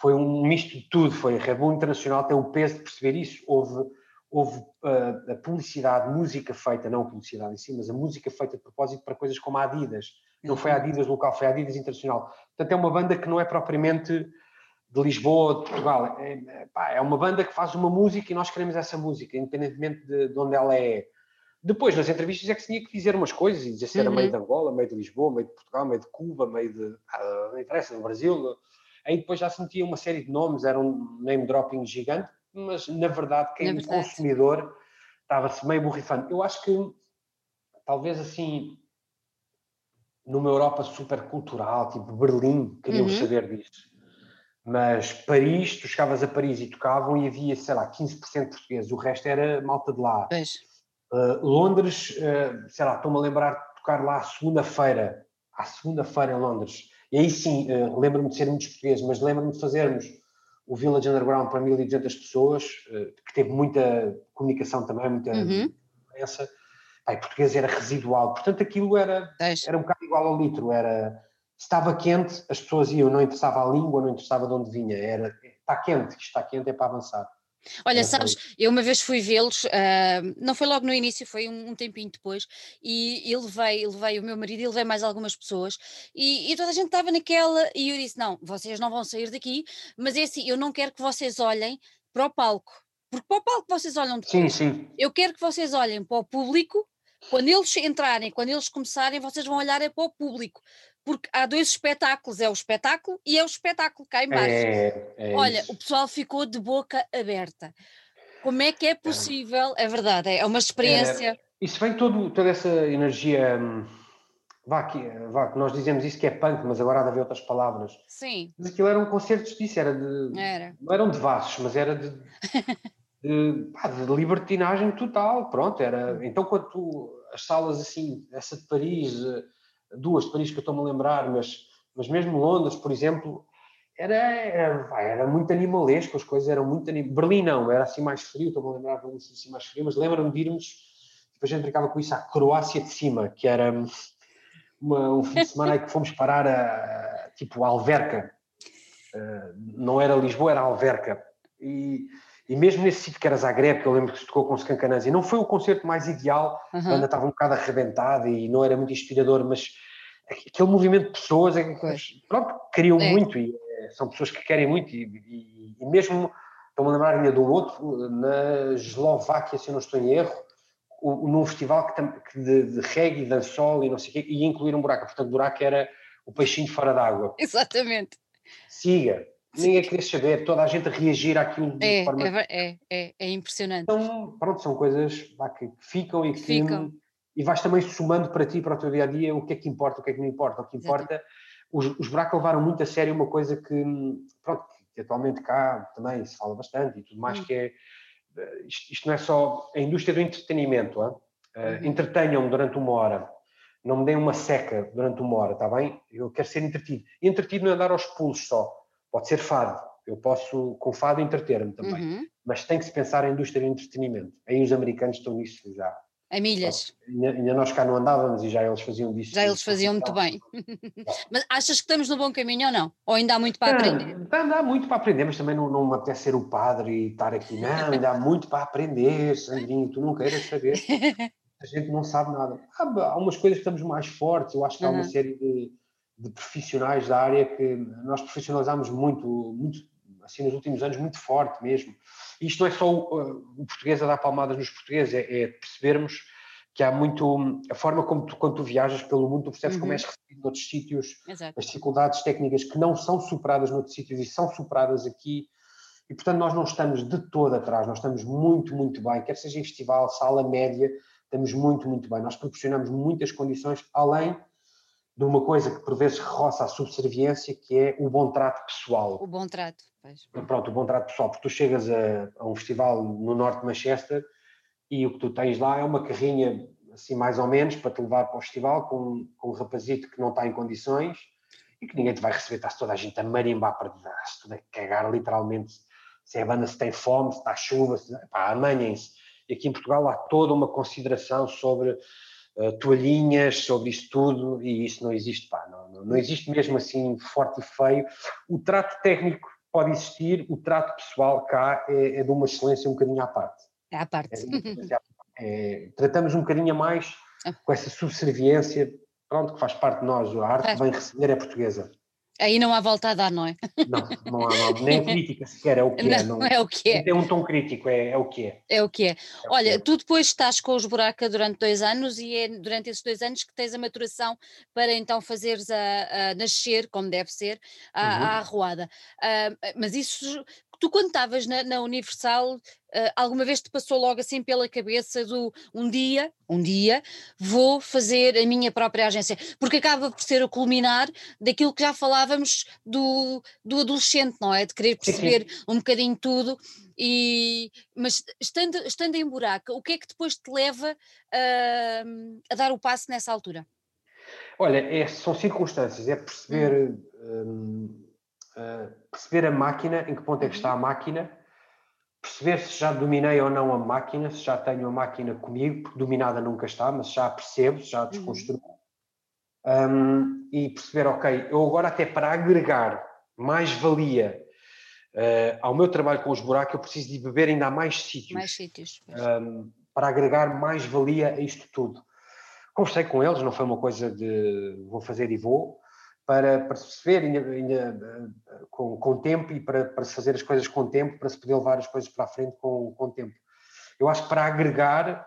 foi um misto de tudo. Foi a Red Bull Internacional tem o peso de perceber isso. Houve, houve uh, a publicidade, música feita, não a publicidade em si, mas a música feita de propósito para coisas como a Adidas. Não foi a Adidas local, foi a Adidas Internacional. Portanto, é uma banda que não é propriamente de Lisboa, de Portugal. É, é, é uma banda que faz uma música e nós queremos essa música, independentemente de, de onde ela é. Depois, nas entrevistas, é que se tinha que dizer umas coisas e dizer se era uhum. meio de Angola, meio de Lisboa, meio de Portugal, meio de Cuba, meio de. Ah, não interessa, do Brasil Aí depois já se metia uma série de nomes, era um name dropping gigante, mas na verdade quem na verdade. consumidor estava-se meio borrifando. Eu acho que talvez assim numa Europa super cultural, tipo Berlim, queriam uhum. saber disso. Mas Paris, tu chegavas a Paris e tocavam e havia, sei lá, 15% portugueses, o resto era malta de lá. Uh, Londres, uh, sei lá, estou-me a lembrar de tocar lá à segunda-feira, à segunda-feira em Londres, e aí sim, uh, lembro-me de ser muitos portugueses, mas lembro-me de fazermos o Village Underground para 1.200 pessoas, uh, que teve muita comunicação também, muita uhum. Pai, português era residual, portanto aquilo era, era um bocado igual ao litro, era estava quente, as pessoas iam, não interessava a língua, não interessava de onde vinha, era está quente, está quente é para avançar. Olha, sabes, eu uma vez fui vê-los, uh, não foi logo no início, foi um, um, tempinho depois, e ele veio, ele veio, o meu marido, ele veio mais algumas pessoas, e, e toda a gente estava naquela, e eu disse: Não, vocês não vão sair daqui, mas é assim, eu não quero que vocês olhem para o palco, porque para o palco vocês olham depois. Sim, sim. Eu quero que vocês olhem para o público, quando eles entrarem, quando eles começarem, vocês vão olhar é para o público, porque há dois espetáculos, é o espetáculo e é o espetáculo cá embaixo. É, é Olha, isso. o pessoal ficou de boca aberta. Como é que é possível? É verdade, é uma experiência. É, isso vem todo, toda essa energia. Hum, vá, que, vá, nós dizemos isso que é punk, mas agora há de haver outras palavras. Sim. Mas aquilo eram concertos disso, era de. Era. Não eram de vasos, mas era de. de, pá, de libertinagem total, pronto, era. Então, quando tu, as salas assim, essa de Paris eh, duas de Paris que eu estou-me a lembrar, mas, mas mesmo Londres, por exemplo, era, era, era muito animalesco, as coisas eram muito anim... Berlim não, era assim mais frio, estou-me a lembrar Berlim assim mais frio, mas lembro-me de irmos, depois tipo, a gente brincava com isso, à Croácia de cima, que era uma, um fim de semana aí que fomos parar a, tipo, a Alverca, uh, não era Lisboa, era Alverca, e, e mesmo nesse sítio que era Zagreb, que eu lembro que se tocou com os e não foi o concerto mais ideal, uhum. a banda estava um bocado arrebentada e não era muito inspirador, mas aquele movimento de pessoas é que pronto, queriam é. muito e é, são pessoas que querem muito e, e, e mesmo estou-me a lembrar ainda de um outro na Eslováquia, se eu não estou em erro, o, num festival que, de, de reggae, dançol e não sei o quê, e incluir um buraco. Portanto, buraco era o peixinho fora d'água. Exatamente. Siga. Ninguém queria saber, toda a gente a reagir àquilo de é, forma. É, é, é, é impressionante. Então, pronto, são coisas que ficam e que. Ficam. E vais também somando para ti, para o teu dia a dia, o que é que importa, o que é que não importa. O que importa. Os, os buracos levaram muito a sério uma coisa que, pronto, que atualmente cá também se fala bastante e tudo mais, hum. que é isto, isto, não é só a indústria do entretenimento. Uh, Entretenham-me durante uma hora. Não me deem uma seca durante uma hora, está bem? Eu quero ser entretido. E entretido não é dar aos pulos só. Pode ser fado. Eu posso, com fado, entreter-me também. Uhum. Mas tem que se pensar em indústria do entretenimento. Aí os americanos estão nisso já a milhas. Ainda, nós cá não andávamos e já eles faziam disso. Já eles faziam muito bem. mas achas que estamos no bom caminho ou não? Ou ainda há muito para aprender? Ainda há muito para aprender, mas também não, não me apetece ser o padre e estar aqui. Não, ainda há muito para aprender, Sandrinho, tu não queiras saber. A gente não sabe nada. Há, há umas coisas que estamos mais fortes, eu acho que há uma série de, de profissionais da área que nós profissionalizamos muito, muito, assim, nos últimos anos, muito forte mesmo. Isto não é só o, o português a dar palmadas nos portugueses, é, é, percebermos que há muito. A forma como tu, quando tu viajas pelo mundo, tu percebes uhum. como és recebido noutros sítios, Exato. as dificuldades técnicas que não são superadas noutros sítios e são superadas aqui. E, portanto, nós não estamos de todo atrás, nós estamos muito, muito bem, quer seja em festival, sala média, estamos muito, muito bem. Nós proporcionamos muitas condições, além de uma coisa que por vezes roça a subserviência, que é o bom trato pessoal. O bom trato. Pois. Pronto, o bom trato pessoal, porque tu chegas a, a, um festival no norte de Manchester e o que tu tens lá é uma carrinha, assim mais ou menos, para te levar para o festival com, com um rapazito que não está em condições e que ninguém te vai receber, está-se toda a gente a marimbar para se tudo a cagar literalmente, se é a banda se tem fome, se está chuva, se, pá, amanhem-se. E aqui em Portugal há toda uma consideração sobre uh, toalhinhas, sobre isto tudo, e isso não existe, pá, não, não, existe mesmo assim forte e feio. O trato técnico pode existir, o trato pessoal cá é, é de uma excelência um bocadinho à parte. É à parte. É, é, tratamos um bocadinho mais ah. com essa subserviência, pronto, que faz parte de nós, a arte vem receber é portuguesa. Aí não há volta a dar, não é? Não, não há, não, nem crítica sequer, é o que não, é. Não, é o que é. Tem um tom crítico, é, é o que é. É o que é. é Olha, que é. tu depois estás com os Buraca durante dois anos e é durante esses dois anos que tens a maturação para então fazeres a, a nascer, como deve ser, a, uhum. a arruada. Uh, mas isso tu quando estavas na, na, Universal, uh, alguma vez te passou logo assim pela cabeça do um dia, um dia, vou fazer a minha própria agência, porque acaba por ser o culminar daquilo que já falávamos do, do adolescente, não é? De querer perceber um bocadinho tudo. E, mas estando, estando em buraco, o que é que depois te leva uh, a dar o passo nessa altura? Olha, é, são circunstâncias, é perceber. Hum. Um, uh, perceber a máquina, em que ponto é que está a máquina, perceber se já dominei ou não a máquina, se já tenho a máquina comigo, porque dominada nunca está, mas já a percebo, já a uhum. desconstruo. Um, e perceber, ok, eu agora até para agregar mais valia uh, ao meu trabalho com os buracos, eu preciso de beber ainda a mais sítios. Mais sítios. Um, para agregar mais valia a isto tudo. Conversei com eles, não foi uma coisa de vou fazer e vou, para, se perceber ainda, ainda, com, com tempo e para, para se fazer as coisas com tempo, para se poder levar as coisas para a frente com, com tempo. Eu acho que para agregar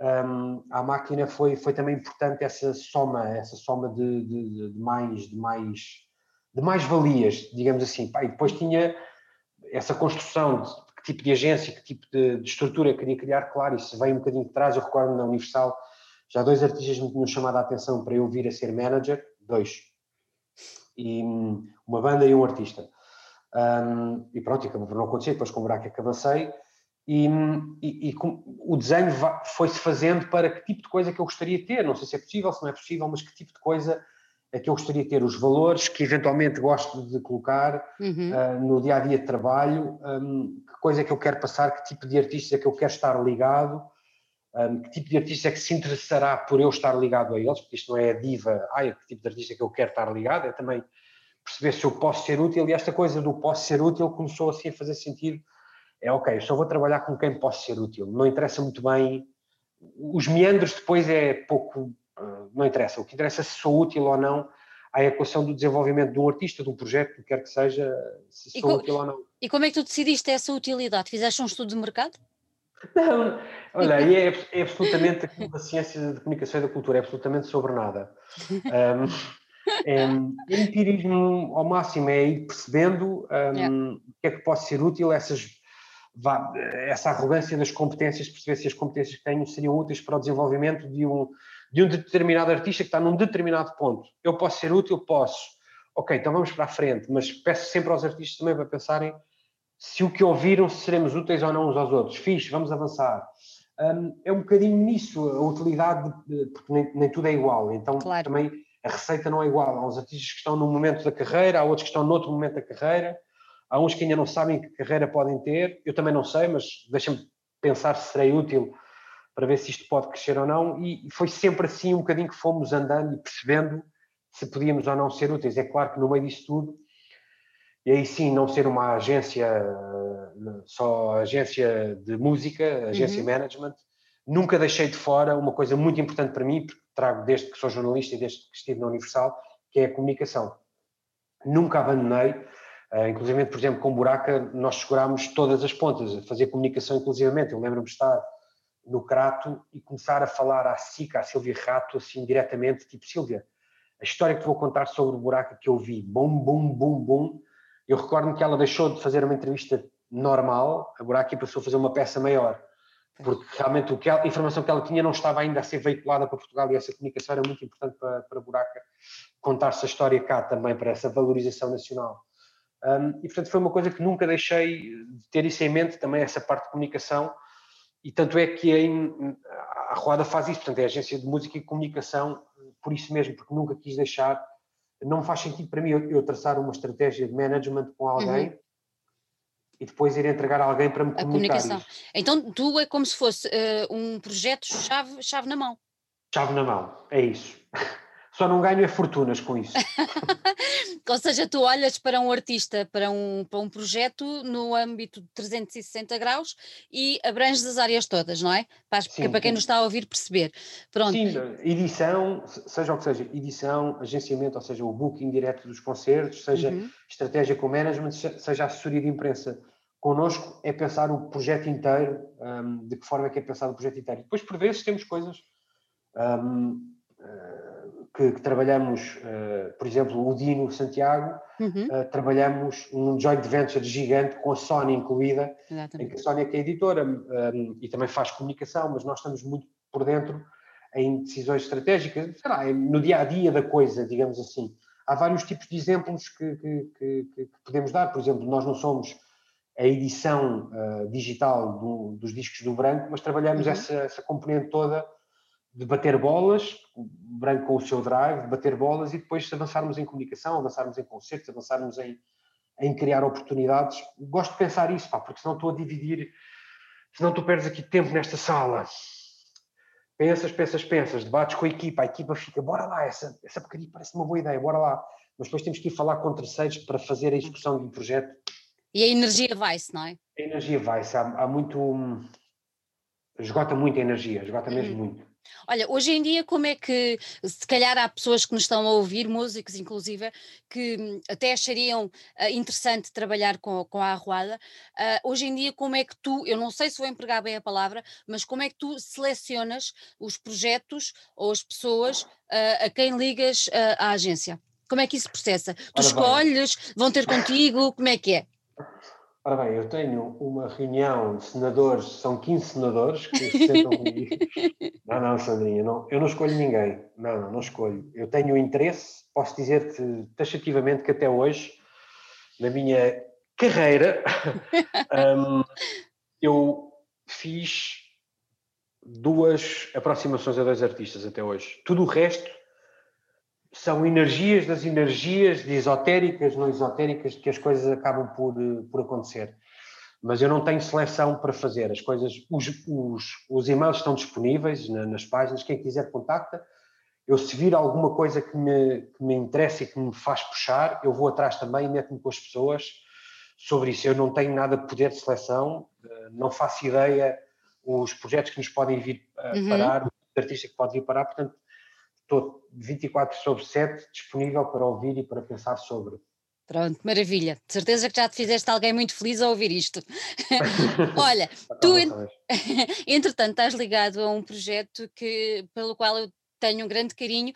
um, à máquina foi, foi também importante essa soma, essa soma de, de, de mais, de mais, de mais valias, digamos assim. E depois tinha essa construção de que tipo de agência, que tipo de, de estrutura queria criar, claro, isso veio um bocadinho de trás. Eu recordo na Universal, já dois artistas me tinham chamado a atenção para eu vir a ser manager, dois, e uma banda e um artista. Um, e pronto, acabou por não acontecer, depois com o buraco é que avancei. E, e, e o desenho foi-se fazendo para que tipo de coisa que eu gostaria de ter. Não sei se é possível, se não é possível, mas que tipo de coisa é que eu gostaria de ter. Os valores que eventualmente gosto de colocar uhum. uh, no dia a dia de trabalho, um, que coisa é que eu quero passar, que tipo de artista é que eu quero estar ligado um, que tipo de artista é que se interessará por eu estar ligado a eles, porque isto não é a diva, ai, que tipo de artista é que eu quero estar ligado, é também perceber se eu posso ser útil, e esta coisa do posso ser útil começou assim a fazer sentido, é ok, eu só vou trabalhar com quem posso ser útil, não interessa muito bem, os meandros depois é pouco, uh, não interessa. O que interessa é se sou útil ou não à equação do desenvolvimento de um artista, de um projeto, que quer que seja, se sou útil ou não. E como é que tu decidiste essa utilidade? Fizeste um estudo de mercado? Não, olha, é, é absolutamente a ciência de comunicação e da cultura, é absolutamente sobre nada. Um, é, empirismo ao máximo é ir percebendo um, yeah. o que é que pode ser útil, essas, essa arrogância das competências, perceber se as competências que tenho seriam úteis para o desenvolvimento de um, de um determinado artista que está num determinado ponto. Eu posso ser útil? Posso. Ok, então vamos para a frente, mas peço sempre aos artistas também para pensarem se o que ouviram se seremos úteis ou não uns aos outros. Fixe, vamos avançar. Um, é um bocadinho nisso a utilidade, de, porque nem, nem, tudo é igual, então claro. também a receita não é igual. Há uns artistas que estão num momento da carreira, há outros que estão noutro momento da carreira, há uns que ainda não sabem que carreira podem ter, eu também não sei, mas deixa-me pensar se serei útil para ver se isto pode crescer ou não, e foi sempre assim um bocadinho que fomos andando e percebendo se podíamos ou não ser úteis. É claro que no meio disso tudo e aí sim não ser uma agência, só agência de música, agência uhum. management. Nunca deixei de fora uma coisa muito importante para mim, porque trago desde que sou jornalista e desde que estive na Universal, que é a comunicação. Nunca abandonei, uh, inclusive, por exemplo, com Buraca, nós segurámos todas as pontas, a fazer comunicação inclusivamente. Eu lembro-me de estar no Crato e começar a falar à Sica, à Silvia Rato, assim, diretamente, tipo, Silvia, a história que te vou contar sobre o Buraca que eu vi, bum, bum, bum, bum, eu recordo-me que ela deixou de fazer uma entrevista normal, agora aqui passou a fazer uma peça maior, porque realmente que ela, a informação que ela tinha não estava ainda a ser veiculada para Portugal e essa comunicação era muito importante para, para Buraca contar-se a história cá também, para essa valorização nacional. Um, e portanto foi uma coisa que nunca deixei de ter isso em mente, também essa parte de comunicação, e tanto é que a, a Roda faz isso, portanto é a agência de música e comunicação, por isso mesmo, porque nunca quis deixar não faz sentido para mim eu, eu traçar uma estratégia de management com alguém uhum. e depois ir entregar a alguém para me a comunicação. Então tu é como se fosse uh, um projeto chave, chave na mão. Chave na mão, é isso. Só não ganho é fortunas com isso. Ou seja, tu olhas para um artista, para um, para um projeto no âmbito de 360 graus e abranges as áreas todas, não é? Para, sim, para quem sim. nos está a ouvir perceber. Pronto. Sim, edição, seja o que seja, edição, agenciamento, ou seja, o booking direto dos concertos, seja uhum. estratégia com management, seja assessoria de imprensa. Connosco é pensar o projeto inteiro, um, de que forma é que é pensado o projeto inteiro. Depois, por vezes, temos coisas. Um, que, que trabalhamos, uh, por exemplo, o Dino Santiago, uhum. uh, trabalhamos um joint venture gigante com a Sony incluída, Exatamente. em que a Sony é que é editora um, ehm, e também faz comunicação, mas nós estamos muito por dentro em decisões estratégicas, lá, no dia a dia da coisa, digamos assim. Há vários tipos de exemplos que, que, que, que podemos dar, por exemplo, nós não somos a edição uh, digital do, dos discos do branco, mas trabalhamos uhum. essa, essa componente toda de bater bolas, o branco com o seu drive, de bater bolas e depois avançarmos em comunicação, avançarmos em concertos, avançarmos em, em criar oportunidades. Gosto de pensar isso, pá, porque senão estou a dividir, senão tu perdes aqui tempo nesta sala. Pensas, pensas, pensas, debates com a equipa, a equipa fica, bora lá, essa, essa porcaria parece uma boa ideia, bora lá. Mas depois temos que ir falar com terceiros para fazer a execução de um projeto. E a energia vai-se, não é? A energia vai-se, há, há muito. Esgota muito a energia, esgota mesmo uhum. muito. Olha, hoje em dia, como é que, se calhar há pessoas que nos estão a ouvir, músicos inclusive, que hum, até achariam uh, interessante trabalhar com, com a Arruada. Uh, hoje em dia, como é que tu, eu não sei se vou empregar bem a palavra, mas como é que tu selecionas os projetos ou as pessoas uh, a quem ligas à agência? Como é que isso processa? Tu escolhes, vão ter contigo, como é que é? Ora bem, eu tenho uma reunião de senadores, são 15 senadores que se sentam comigo. Não, não, Sandrinha, não, eu não escolho ninguém. Não, não, não escolho. Eu tenho interesse, posso dizer-te taxativamente que até hoje, na minha carreira, um, eu fiz duas aproximações a dois artistas até hoje. Tudo o resto são energias das energias, de esotéricas, não esotéricas, que as coisas acabam por, eh, por acontecer. Mas eu não tenho seleção para fazer. As coisas, os, os, os e-mails estão disponíveis na, nas páginas, quem quiser contacta. Eu se vir alguma coisa que me, que me interessa e que me faz puxar, eu vou atrás também e meto-me com as pessoas sobre isso. Eu não tenho nada de poder de seleção, eh, não faço ideia os projetos que nos podem vir a uhum. parar, o artista que pode vir parar, portanto estou 24 sobre 7 disponível para ouvir e para pensar sobre. Pronto, maravilha. De certeza que já te fizeste alguém muito feliz a ouvir isto. Olha, tu, entretanto, estás ligado a um projeto que, pelo qual eu tenho um grande carinho,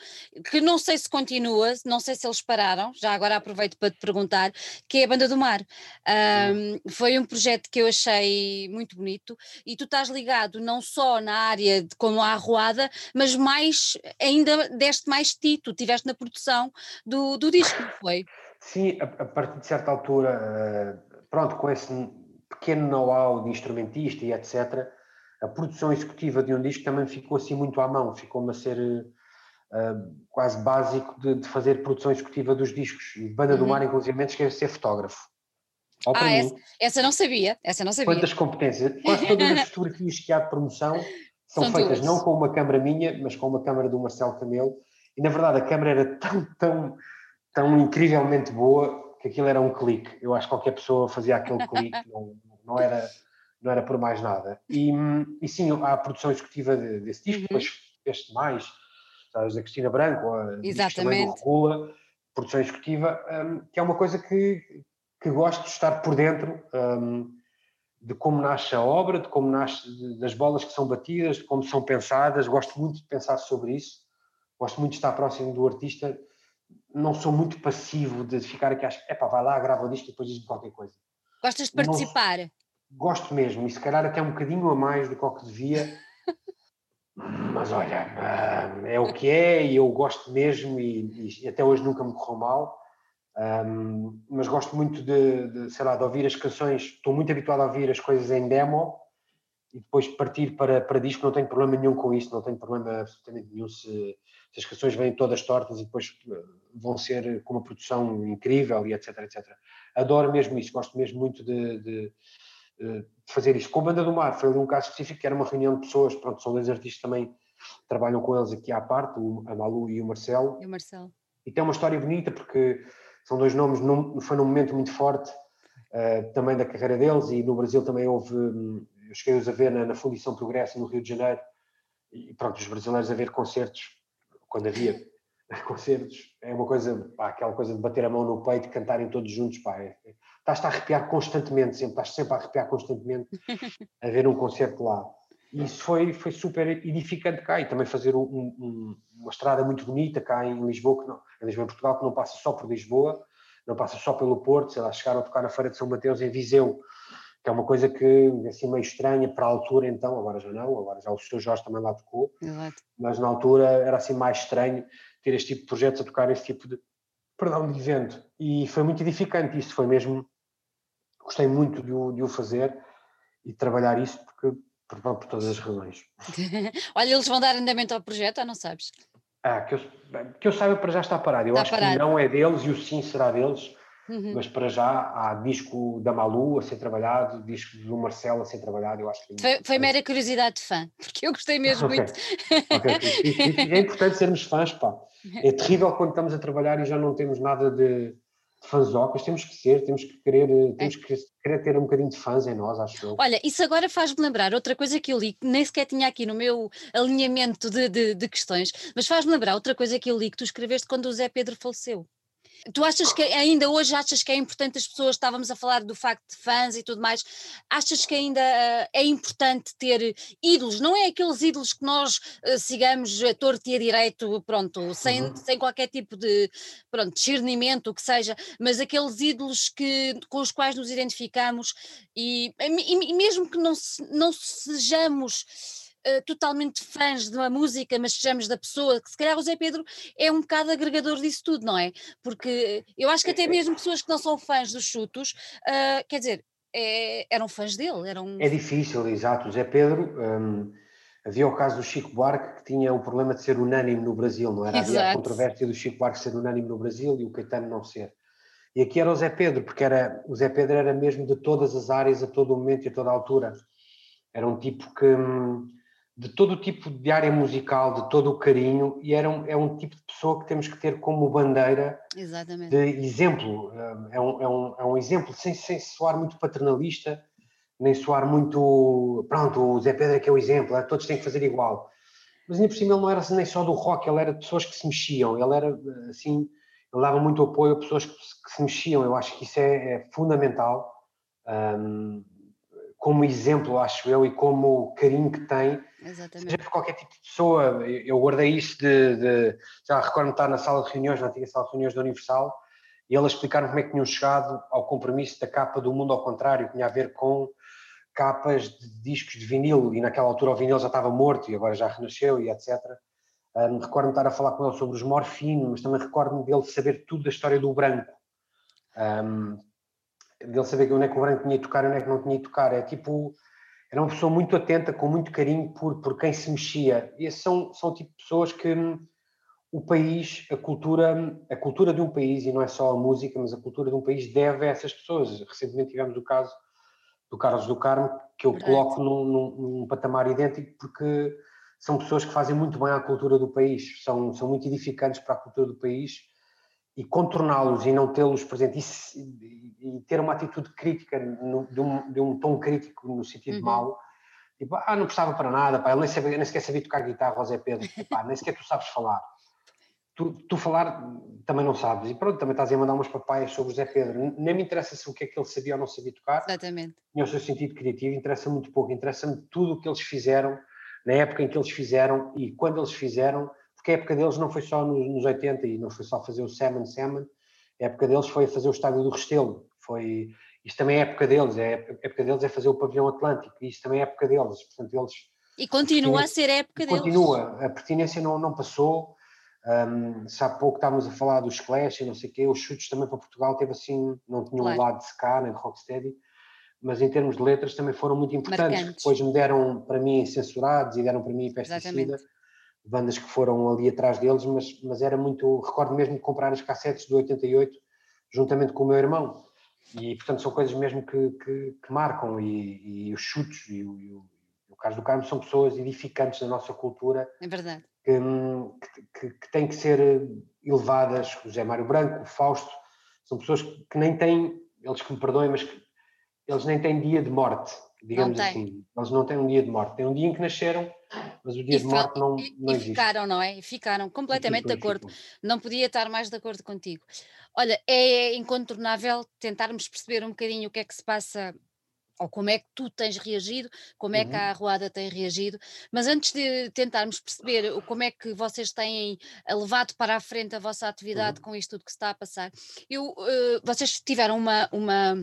que não sei se continua, não sei se eles pararam, já agora aproveito para te perguntar, que é a Banda do Mar. Um, foi um projeto que eu achei muito bonito e tu estás ligado não só na área de como a arruada, mas mais, ainda deste mais ti, tu estiveste na produção do, do disco, não foi? Sim, a, a, partir de certa altura, uh, pronto, com esse pequeno know-how de instrumentista e etc., a produção executiva de um disco também ficou assim muito à mão, ficou-me a ser uh, quase básico de, de, fazer produção executiva dos discos. Banda uhum. do Mar, inclusive, quer ser fotógrafo. ah, mim, essa, essa, não sabia, essa não sabia. Quantas competências, quase todas as fotografias que há de promoção são, são feitas duas. não com uma câmera minha, mas com uma câmera do Marcelo Camelo, e na verdade a câmera era tão, tão, tão incrivelmente boa que aquilo era um clique. Eu acho que qualquer pessoa fazia aquele clique, não, não era não era por mais nada. E, e sim, há a produção executiva desse disco, uhum. depois este mais, sabes, da Cristina Branco, a Exatamente. do Regula, produção executiva, um, que é uma coisa que, que gosto de estar por dentro um, de como nasce a obra, de como nasce, das bolas que são batidas, de como são pensadas, gosto muito de pensar sobre isso, gosto muito de estar próximo do artista, não sou muito passivo de ficar aqui, acho, epá, vai lá, grava o disco e depois diz-me qualquer coisa. Gostas de participar? Não, gosto mesmo, e se calhar até um bocadinho a mais do que o que devia, mas olha, ah, é o que é e eu gosto mesmo e, e até hoje nunca me correu mal, um, mas gosto muito de, de, sei lá, de ouvir as canções, estou muito habituado a ouvir as coisas em demo e depois partir para, para disco, não tenho problema nenhum com isso, não tenho problema absolutamente nenhum se, se as canções vêm todas tortas e depois ah, vão ser com uma produção incrível e etc, etc. Adoro mesmo isso, gosto mesmo muito de de fazer isto. Com a Banda do Mar foi ali um caso específico, que era uma reunião de pessoas, pronto, são dois artistas também trabalham com eles aqui à parte, a Malu e o Marcelo. E o Marcelo. E tem uma história bonita porque são dois nomes, num, foi num momento muito forte uh, também da carreira deles e no Brasil também houve, hum, eu cheguei-os a ver na, na Fundição Progresso no Rio de Janeiro e pronto, os brasileiros a ver concertos, quando havia concertos, é uma coisa, pá, aquela coisa de bater a mão no peito e cantarem todos juntos, pá, é, estás a arrepiar constantemente, sempre, estás sempre a arrepiar constantemente a ver um concerto lá. E isso foi, foi super edificante cá e também fazer um, um, uma estrada muito bonita cá em Lisboa, que não, em Lisboa, em Portugal, que não passa só por Lisboa, não passa só pelo Porto, sei lá, chegaram a tocar na Feira de São Mateus em Viseu, que é uma coisa que assim meio estranha para a altura então, agora já não, agora já o Sr. Jorge também lá tocou, Exato. mas na altura era assim mais estranho ter este tipo de projetos a tocar esse tipo de, perdão, de evento. E foi muito edificante, isso foi mesmo gostei muito de o, de o fazer e de trabalhar isso porque, por, por todas as razões. Olha, eles vão dar andamento ao projeto ou não sabes? Ah, que eu, que eu saiba para já está parado. Eu está acho parado. que não é deles e o sim será deles. Uhum. Mas para já há disco da Malu a ser trabalhado, disco do Marcelo a ser trabalhado, eu acho que... Foi, foi mera curiosidade de fã, porque eu gostei mesmo okay. muito. Okay. é importante sermos fãs, pá. É terrível quando estamos a trabalhar e já não temos nada de, fãzocas, temos que ser, temos que querer, eh, temos que querer ter um bocadinho de fãs em nós, acho eu. Olha, isso agora faz-me lembrar outra coisa que eu li, que nem sequer tinha aqui no meu alinhamento de, de, de questões, mas faz-me lembrar outra coisa que eu li que tu escreveste quando o Zé Pedro faleceu. Tu achas que ainda hoje achas que é importante as pessoas, estávamos a falar do facto de fãs e tudo mais, achas que ainda uh, é importante ter ídolos, não é aqueles ídolos que nós uh, sigamos a torto e a direito, pronto, sem, uhum. sem qualquer tipo de pronto, discernimento, o que seja, mas aqueles ídolos que, com os quais nos identificamos e, e, e mesmo que não, não sejamos uh, totalmente fãs de uma música, mas sejamos da pessoa, que se calhar o Zé Pedro é um bocado agregador disso tudo, não é? Porque eu acho que até mesmo pessoas que não são fãs dos chutos, uh, quer dizer, é, eram fãs dele. Eram... É difícil, exato. O Zé Pedro. Um, havia o caso do Chico Buarque que tinha o problema de ser unânime no Brasil, não era? Havia a controvérsia do Chico Buarque ser unânime no Brasil e o Caetano não ser. E aqui era o Zé Pedro, porque era, o Zé Pedro era mesmo de todas as áreas, a todo momento e a toda altura. Era um tipo que, hum, de todo o tipo de área musical, de todo o carinho, e era um, é um tipo de pessoa que temos que ter como bandeira Exatamente. de exemplo. É um, é um, é um exemplo sem, sem soar muito paternalista, nem soar muito. Pronto, o Zé Pedro é que é o exemplo, todos têm que fazer igual. mas ainda por cima ele não era nem só do rock, ele era de pessoas que se mexiam, ele era assim, ele dava muito apoio a pessoas que, que se mexiam, eu acho que isso é, é fundamental, um, como exemplo, acho eu, e como carinho que tem, Exatamente. seja por qualquer tipo de pessoa, eu guardei isso de, de já recordo-me estar na sala de reuniões, na antiga sala de reuniões da Universal, e eles explicaram como é que tinham chegado ao compromisso da capa do Mundo ao Contrário, que tinha a ver com capas de discos de vinil, e naquela altura o vinil já estava morto e agora já renasceu e etc. Um, recordo-me estar a falar com ele sobre os morfinos, mas também recordo-me dele saber tudo da história do branco. Um, dele saber onde é que o branco tinha de tocar e onde é que não tinha de tocar. É tipo, era uma pessoa muito atenta, com muito carinho por, por quem se mexia. E são, são o tipo de pessoas que hum, o país, a cultura, a cultura de um país, e não é só a música, mas a cultura de um país deve a essas pessoas. Recentemente tivemos o caso do Carlos do Carmo, que eu Verdade. coloco num, num, num, patamar idêntico, porque são pessoas que fazem muito bem à cultura do país, são, são muito edificantes para a cultura do país, e contorná-los e não tê-los presentes, e, e, ter uma atitude crítica, no, de, um, de, um, tom crítico no sentido uhum. mau, tipo, ah, não prestava para nada, pá, ele nem, sabia, nem sequer sabia tocar guitarra, José Pedro, pá, nem sequer tu sabes falar tu, tu, falar também não sabes, e pronto, também estás a mandar umas papaias sobre o Zé Pedro. Nem me interessa se o que é que ele sabia ou não sabia tocar. Exatamente. Tinha o seu sentido criativo, interessa muito pouco, interessa-me tudo o que eles fizeram, na época em que eles fizeram e quando eles fizeram, porque a época deles não foi só nos, nos 80 e não foi só fazer o Salmon Salmon, a época deles foi fazer o estádio do Restelo, foi. Isto também é a época deles, é, a época deles é fazer o pavilhão Atlântico, isto também é a época deles, portanto eles. E continua a ser a época deles. Continua, a pertinência não, não passou, um, se há pouco estávamos a falar dos Clash e não sei o quê, os chutes também para Portugal teve assim, não tinham claro. um lado de ska nem de rocksteady, mas em termos de letras também foram muito importantes. Marcantes. Depois me deram para mim censurados e deram para mim pesticida, bandas que foram ali atrás deles, mas, mas era muito. Recordo mesmo de comprar as cassetes do 88 juntamente com o meu irmão. E portanto são coisas mesmo que, que, que marcam, e, e, os chutes e o, e o, o Carlos do Carmo são pessoas edificantes da nossa cultura. É verdade que, que, que têm que ser elevadas, o José Mário Branco, o Fausto, são pessoas que nem têm, eles que me perdoem, mas que eles nem têm dia de morte, digamos assim. Eles não têm um dia de morte. Tem um dia em que nasceram, mas o dia e de morte não, e, não e existe. ficaram, não é? E ficaram completamente de acordo. Não podia estar mais de acordo contigo. Olha, é incontornável tentarmos perceber um bocadinho o que é que se passa ou como é que tu tens reagido, como é que uhum. a Arruada tem reagido, mas antes de tentarmos perceber como é que vocês têm eh, levado para a frente a vossa atividade uhum. com isto tudo que se está a passar, eu, uh, vocês tiveram uma, uma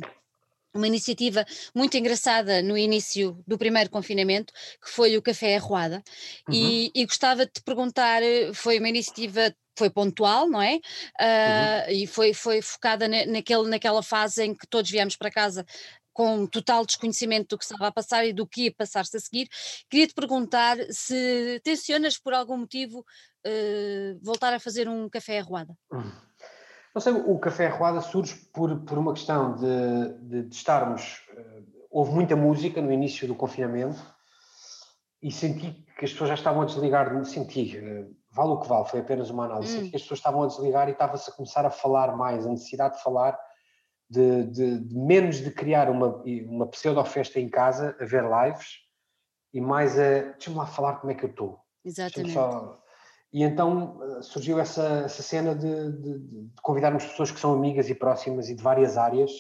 uma iniciativa muito engraçada no início do primeiro confinamento, que foi o Café Arruada, uhum. e, e, gostava de te perguntar, eh, foi uma iniciativa foi pontual, não é? Uh, uhum. E foi, foi focada na, naquele, naquela fase em que todos viemos para casa com total desconhecimento do que estava a passar e do que ia passar-se a seguir. Queria te perguntar se tencionas por algum motivo uh, voltar a fazer um café arruada. Não sei, o café arruada surge por, por uma questão de, de, de estarmos. Uh, houve muita música no início do confinamento e senti que as pessoas já estavam a desligar. Senti, uh, vale o que vale, foi apenas uma análise. Hum. Senti que as pessoas estavam a desligar e estava-se a começar a falar mais, a necessidade de falar de, de, de menos de criar uma, uma pseudo-festa em casa, a ver lives, e mais a deixa-me lá falar como é que eu estou. Exatamente. Só... E então eh, surgiu essa, essa cena de, de, de, convidarmos pessoas que são amigas e próximas e de várias áreas,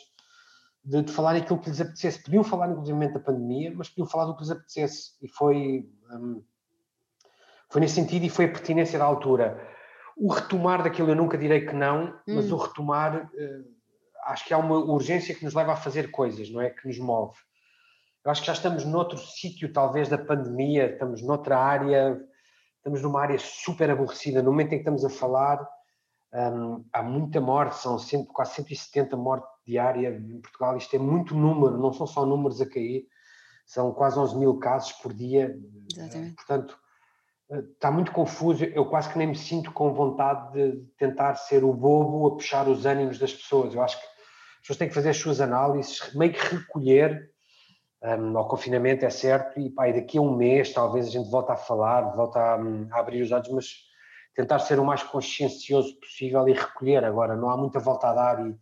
de, de falar aquilo que lhes apetecesse. Podiam falar, inclusive, da pandemia, mas podiam falar do que lhes apetecesse. E foi, hum, foi nesse sentido e foi a pertinência da altura. O retomar daquilo, eu nunca direi que não, mas hum. o retomar. Uh, acho que há uma urgência que nos leva a fazer coisas, não é? Que nos move. Eu acho que já estamos noutro sítio, talvez, da pandemia, estamos noutra área, estamos numa área super aborrecida. No momento em que estamos a falar, um, há muita morte, são sempre, quase 170 mortes diárias em Portugal. Isto é muito número, não são só números a cair, são quase 11 mil casos por dia. Exatamente. Portanto, está muito confuso. Eu quase que nem me sinto com vontade de tentar ser o bobo a puxar os ânimos das pessoas. Eu acho que as pessoas têm que fazer as suas análises, meio que recolher um, ao confinamento, é certo, e, pá, e daqui a um mês talvez a gente volte a falar, volte a, a, abrir os olhos, mas tentar ser o mais consciencioso possível e recolher. Agora, não há muita volta a dar e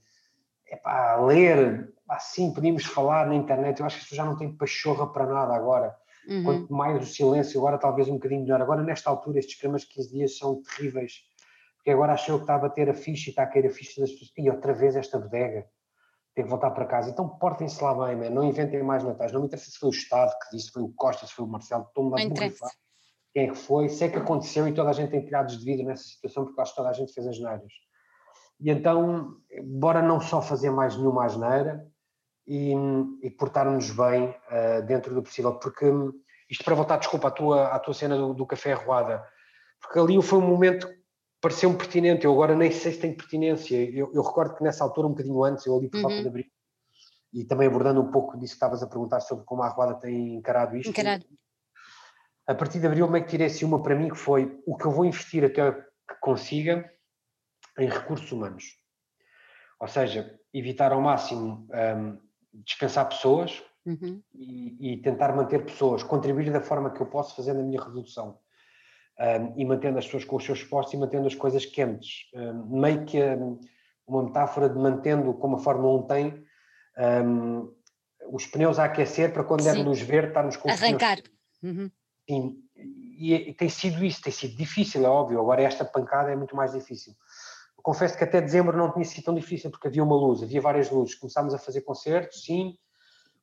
epá, ler, assim, podíamos falar na internet, eu acho que isso já não tem pachorra para nada agora. uhum. quanto mais o silêncio, agora talvez um bocadinho melhor. Agora, nesta altura, estes primeiros 15 dias são terríveis, porque agora achou que está a bater a ficha e está a cair a ficha das pessoas. E outra vez esta bodega, tem que voltar para casa. Então portem-se lá bem, man. não inventem mais natais. Não me interessa se foi o Estado que disse, se foi o Costa, se foi o Marcelo, estou-me a borrifar. Quem é que foi, sei que aconteceu e toda a gente tem telhados de vidro nessa situação, porque acho que toda a gente fez as neiras. E então, bora não só fazer mais nenhuma asneira e, e portar-nos bem uh, dentro do possível, porque isto para voltar, desculpa, à tua, à tua cena do, do café arruada, porque ali foi um momento pareceu-me pertinente, eu agora nem sei se tem pertinência, eu, eu, recordo que nessa altura, um bocadinho antes, eu ali por volta uhum. de abril, e também abordando um pouco disso que estavas a perguntar sobre como a arruada tem encarado isto. Encarado. A partir de abril, meio que tirei assim uma para mim que foi o que eu vou investir até que consiga em recursos humanos. Ou seja, evitar ao máximo um, dispensar pessoas uhum. e, e, tentar manter pessoas, contribuir da forma que eu posso fazer na minha redução. Um, e mantendo as pessoas com os seus postos e mantendo as coisas quentes. Um, meio que um, uma metáfora de mantendo, como a Fórmula 1 tem, os pneus a aquecer para quando Sim. der luz verde estarmos com Arrancar. Uhum. Sim, e, e, tem sido isso, tem sido difícil, é óbvio. Agora esta pancada é muito mais difícil confesso que até dezembro não tinha sido tão difícil, porque havia uma luz, havia várias luzes. Começámos a fazer concertos, sim,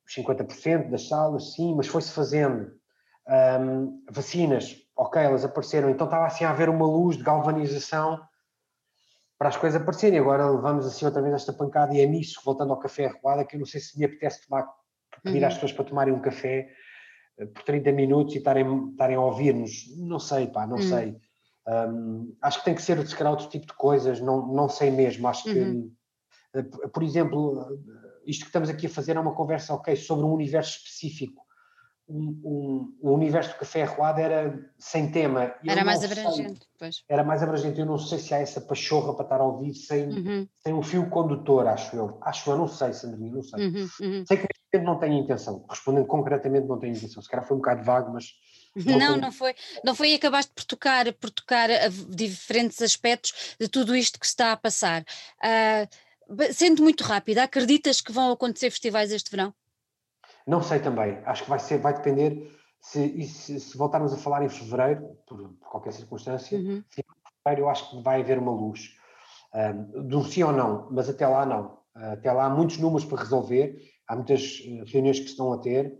os 50% das salas, sim, mas foi-se fazendo. Um, vacinas, ok, elas apareceram, então estava assim a haver uma luz de galvanização para as coisas aparecerem. Agora levamos assim outra vez esta pancada e é nisso, voltando ao café arruada, que eu não sei se me apetece tomar, pedir uhum. às pessoas para tomarem um café eh, por 30 minutos e estarem, estarem a ouvir-nos. Não sei, pá, não uhum. sei. Um, acho que tem que ser, se calhar, outro tipo de coisas, não, não sei mesmo. Acho que, uhum. Eh, por exemplo, isto que estamos aqui a fazer é uma conversa, ok, sobre um universo específico. Um, um, o universo do café arruado era sem tema. era mais abrangente, sei, pois. Era mais abrangente. Eu não sei se há essa pachorra para estar a ouvir sem, uhum. sem um fio condutor, acho eu. Acho eu, não sei, Sandrinha, não sei. Uhum, uhum. Sei que não tenho intenção. Respondendo concretamente, não tenho intenção. Se calhar foi um bocado vago, mas não, não foi. Não foi e acabaste por tocar, por tocar diferentes aspectos de tudo isto que está a passar. Uh, sendo muito rápida, acreditas que vão acontecer festivais este verão? Não sei também. Acho que vai ser, vai depender se, se, se voltarmos a falar em fevereiro, por, por qualquer circunstância, uhum. fevereiro eu acho que vai haver uma luz. Um, de um sim ou não, mas até lá não. Até lá há muitos números para resolver, há muitas eh, reuniões que se estão a ter,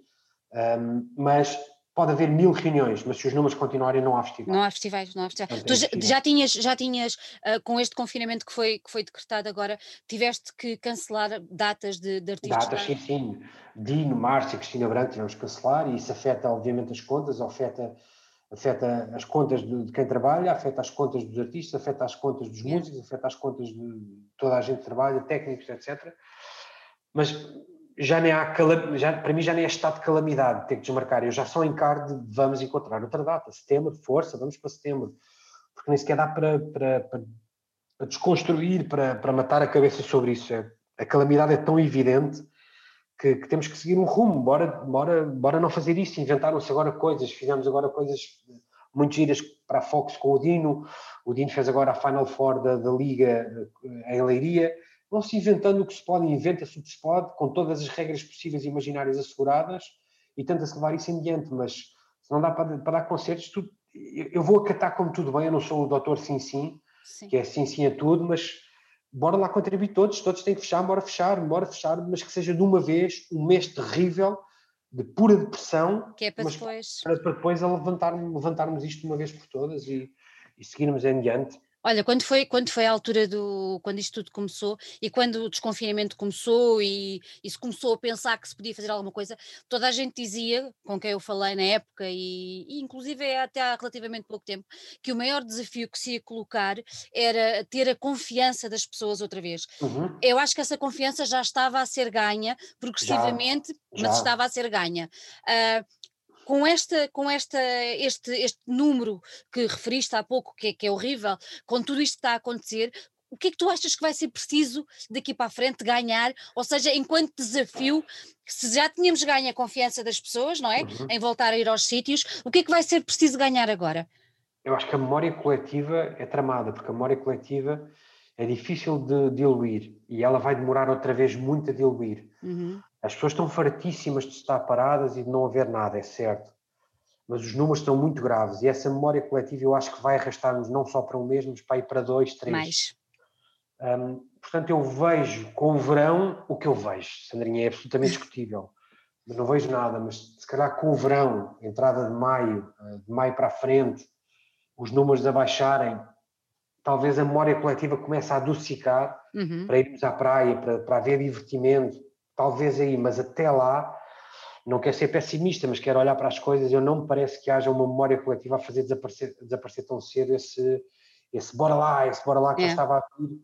um, mas pode haver mil reuniões, mas se os números continuarem, não há festivais. Não há festivais, não há festivais. tu já, já, tinhas, já tinhas uh, com este confinamento que foi, que foi decretado agora, tiveste que cancelar datas de, de artistas? Datas, sim, sim. Dino, Márcia, Cristina Branco tivemos que cancelar e isso afeta, obviamente, as contas, afeta, afeta as contas de, de, quem trabalha, afeta as contas dos artistas, afeta as contas dos músicos, afeta as contas de toda a gente que trabalha, técnicos, etc. Mas já nem há, já, para mim já nem é estado de calamidade ter que desmarcar, eu já só encaro de vamos encontrar outra data, setembro, força, vamos para setembro, porque nem sequer dá para, para, para, para desconstruir, para, para matar a cabeça sobre isso, é, a calamidade é tão evidente que, que, temos que seguir um rumo, bora, bora, bora não fazer isso, inventaram-se agora coisas, fizemos agora coisas muito giras para a Fox com o Dino, o Dino fez agora a Final Four da, da Liga eh, em Leiria, vão-se inventando o que se pode, inventa-se o que se pode, com todas as regras possíveis e imaginárias asseguradas, e tenta-se levar isso em diante, mas se não dá para, para dar concertos, tudo, eu vou acatar como tudo bem, eu não sou o doutor sim, sim, sim. que é sim, sim a tudo, mas bora lá contribuir todos, todos têm que fechar, bora fechar, bora fechar, mas que seja de uma vez um mês terrível, de pura depressão, que é para depois, para, para depois levantarmos, levantarmos isto de uma vez por todas e, e seguirmos em diante. Olha, quando foi, quando foi a altura do. quando isto tudo começou e quando o desconfinamento começou e, e se começou a pensar que se podia fazer alguma coisa, toda a gente dizia, com quem eu falei na época e, e inclusive é até há relativamente pouco tempo, que o maior desafio que se ia colocar era ter a confiança das pessoas outra vez. Uhum. Eu acho que essa confiança já estava a ser ganha progressivamente, já, já. mas estava a ser ganha. Uh, com, esta, com esta, este, este número que referiste há pouco, que é, que é horrível, com tudo isto que está a acontecer, o que é que tu achas que vai ser preciso daqui para a frente ganhar? Ou seja, enquanto desafio, se já tínhamos ganho a confiança das pessoas, não é? Uhum. Em voltar a ir aos sítios, o que é que vai ser preciso ganhar agora? Eu acho que a memória coletiva é tramada, porque a memória coletiva é difícil de diluir e ela vai demorar outra vez muito a diluir. Uhum. As pessoas estão fartíssimas de estar paradas e de não haver nada, é certo. mas os números estão muito graves e essa memória coletiva eu acho que vai arrastar-nos não só para um mês, mas para ir para dois, três. Mais. Um, portanto, eu vejo com o verão o que eu vejo, Sandrinha, é absolutamente discutível. Mas não vejo nada, mas se calhar com o verão, entrada de maio, eh, de maio para a frente, os números a baixarem, talvez a memória coletiva comece a adocicar uhum. para irmos à praia, para, para haver divertimento, talvez aí, mas até lá não quero ser pessimista, mas quero olhar para as coisas. Eu não me parece que haja uma memória coletiva a fazer desaparecer, desaparecer tão cedo esse, esse bora lá, esse bora lá que é. estava a vir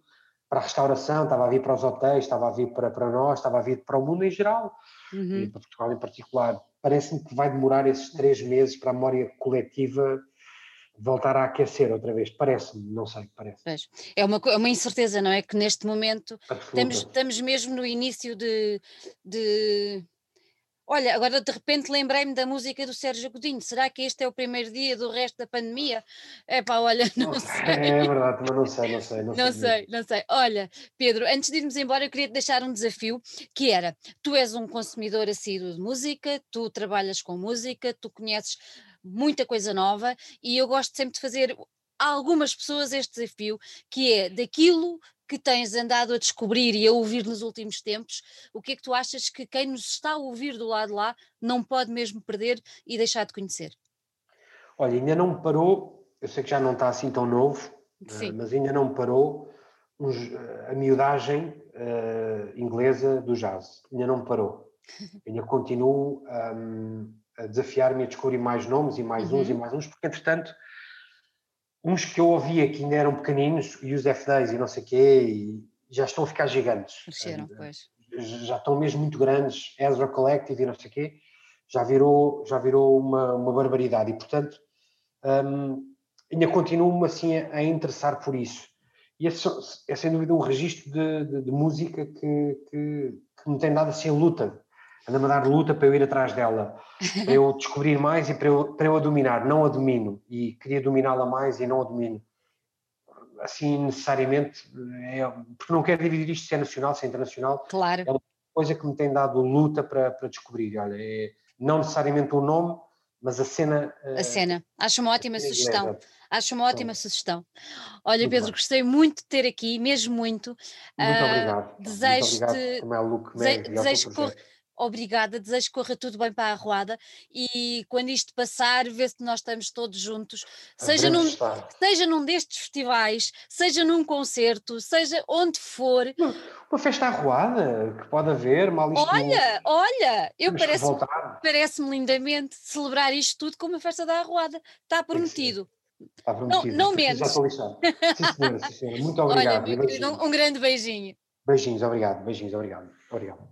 para a restauração, estava a vir para os hotéis, estava a vir para, para nós, estava a vir para o mundo em geral uhum. e para Portugal em particular. Parece-me que vai demorar esses três meses para a memória coletiva voltar a aquecer outra vez. Parece-me, não sei, parece. É uma, é uma incerteza, não é? Que neste momento estamos, estamos mesmo no início de, de Olha, agora de repente lembrei-me da música do Sérgio Godinho. Será que este é o primeiro dia do resto da pandemia? É pá, olha, não, não sei. É verdade, mas não sei, não sei. Não, não sei, sei, não sei. Olha, Pedro, antes de irmos embora, eu queria te deixar um desafio que era: tu és um consumidor assíduo de música, tu trabalhas com música, tu conheces muita coisa nova e eu gosto sempre de fazer a algumas pessoas este desafio, que é daquilo que tens andado a descobrir e a ouvir nos últimos tempos, o que é que tu achas que quem nos está a ouvir do lado lá não pode mesmo perder e deixar de conhecer? Olha, ainda não me parou, eu sei que já não está assim tão novo, uh, mas ainda não me parou uh, a miudagem uh, inglesa do jazz, ainda não me parou. ainda continuo um, a desafiar-me a descobrir mais nomes e mais uhum. uns e mais uns, porque entretanto uns que eu ouvia que ainda eram pequeninos, e os F10 e não sei o quê, e já estão a ficar gigantes. Cresceram, pois. Já estão mesmo muito grandes, Ezra Collective e não sei o quê, já virou, já virou uma, uma barbaridade. E, portanto, um, ainda continuo-me assim a, a, interessar por isso. E esse é sem dúvida um registro de, de, de música que, que, que, me tem dado assim a luta anda-me a dar luta para eu ir atrás dela, para eu descobrir mais e para eu, para eu a dominar, não a domino, e queria dominá-la mais e não a domino. Assim, necessariamente, é, porque não quero dividir isto se é nacional, se é internacional. Claro. É uma coisa que me tem dado luta para, para descobrir. Olha, é não necessariamente o nome, mas a cena. A uh, cena. Acho uma ótima sugestão. Inglesa. Acho uma ótima sugestão. Olha, Pedro, bem. gostei muito de ter aqui, mesmo muito. Muito uh, obrigado. Desejo-te. Muito obrigado, Dese, desejo que obrigada, desejo que corra tudo bem para a Arruada e quando isto passar, vê se nós estamos todos juntos, seja num, seja num destes festivais, seja num concerto, seja onde for. Uma festa arruada que pode haver, mal isto Olha, não... olha, eu parece-me parece lindamente celebrar isto tudo com uma festa da Arruada, está prometido. Está prometido. Não, não menos. Já estou lixado. Sim, senhora, sim, senhora. Muito obrigado. Olha, um grande beijinho. Beijinhos, obrigado. Beijinhos, obrigado. Obrigado.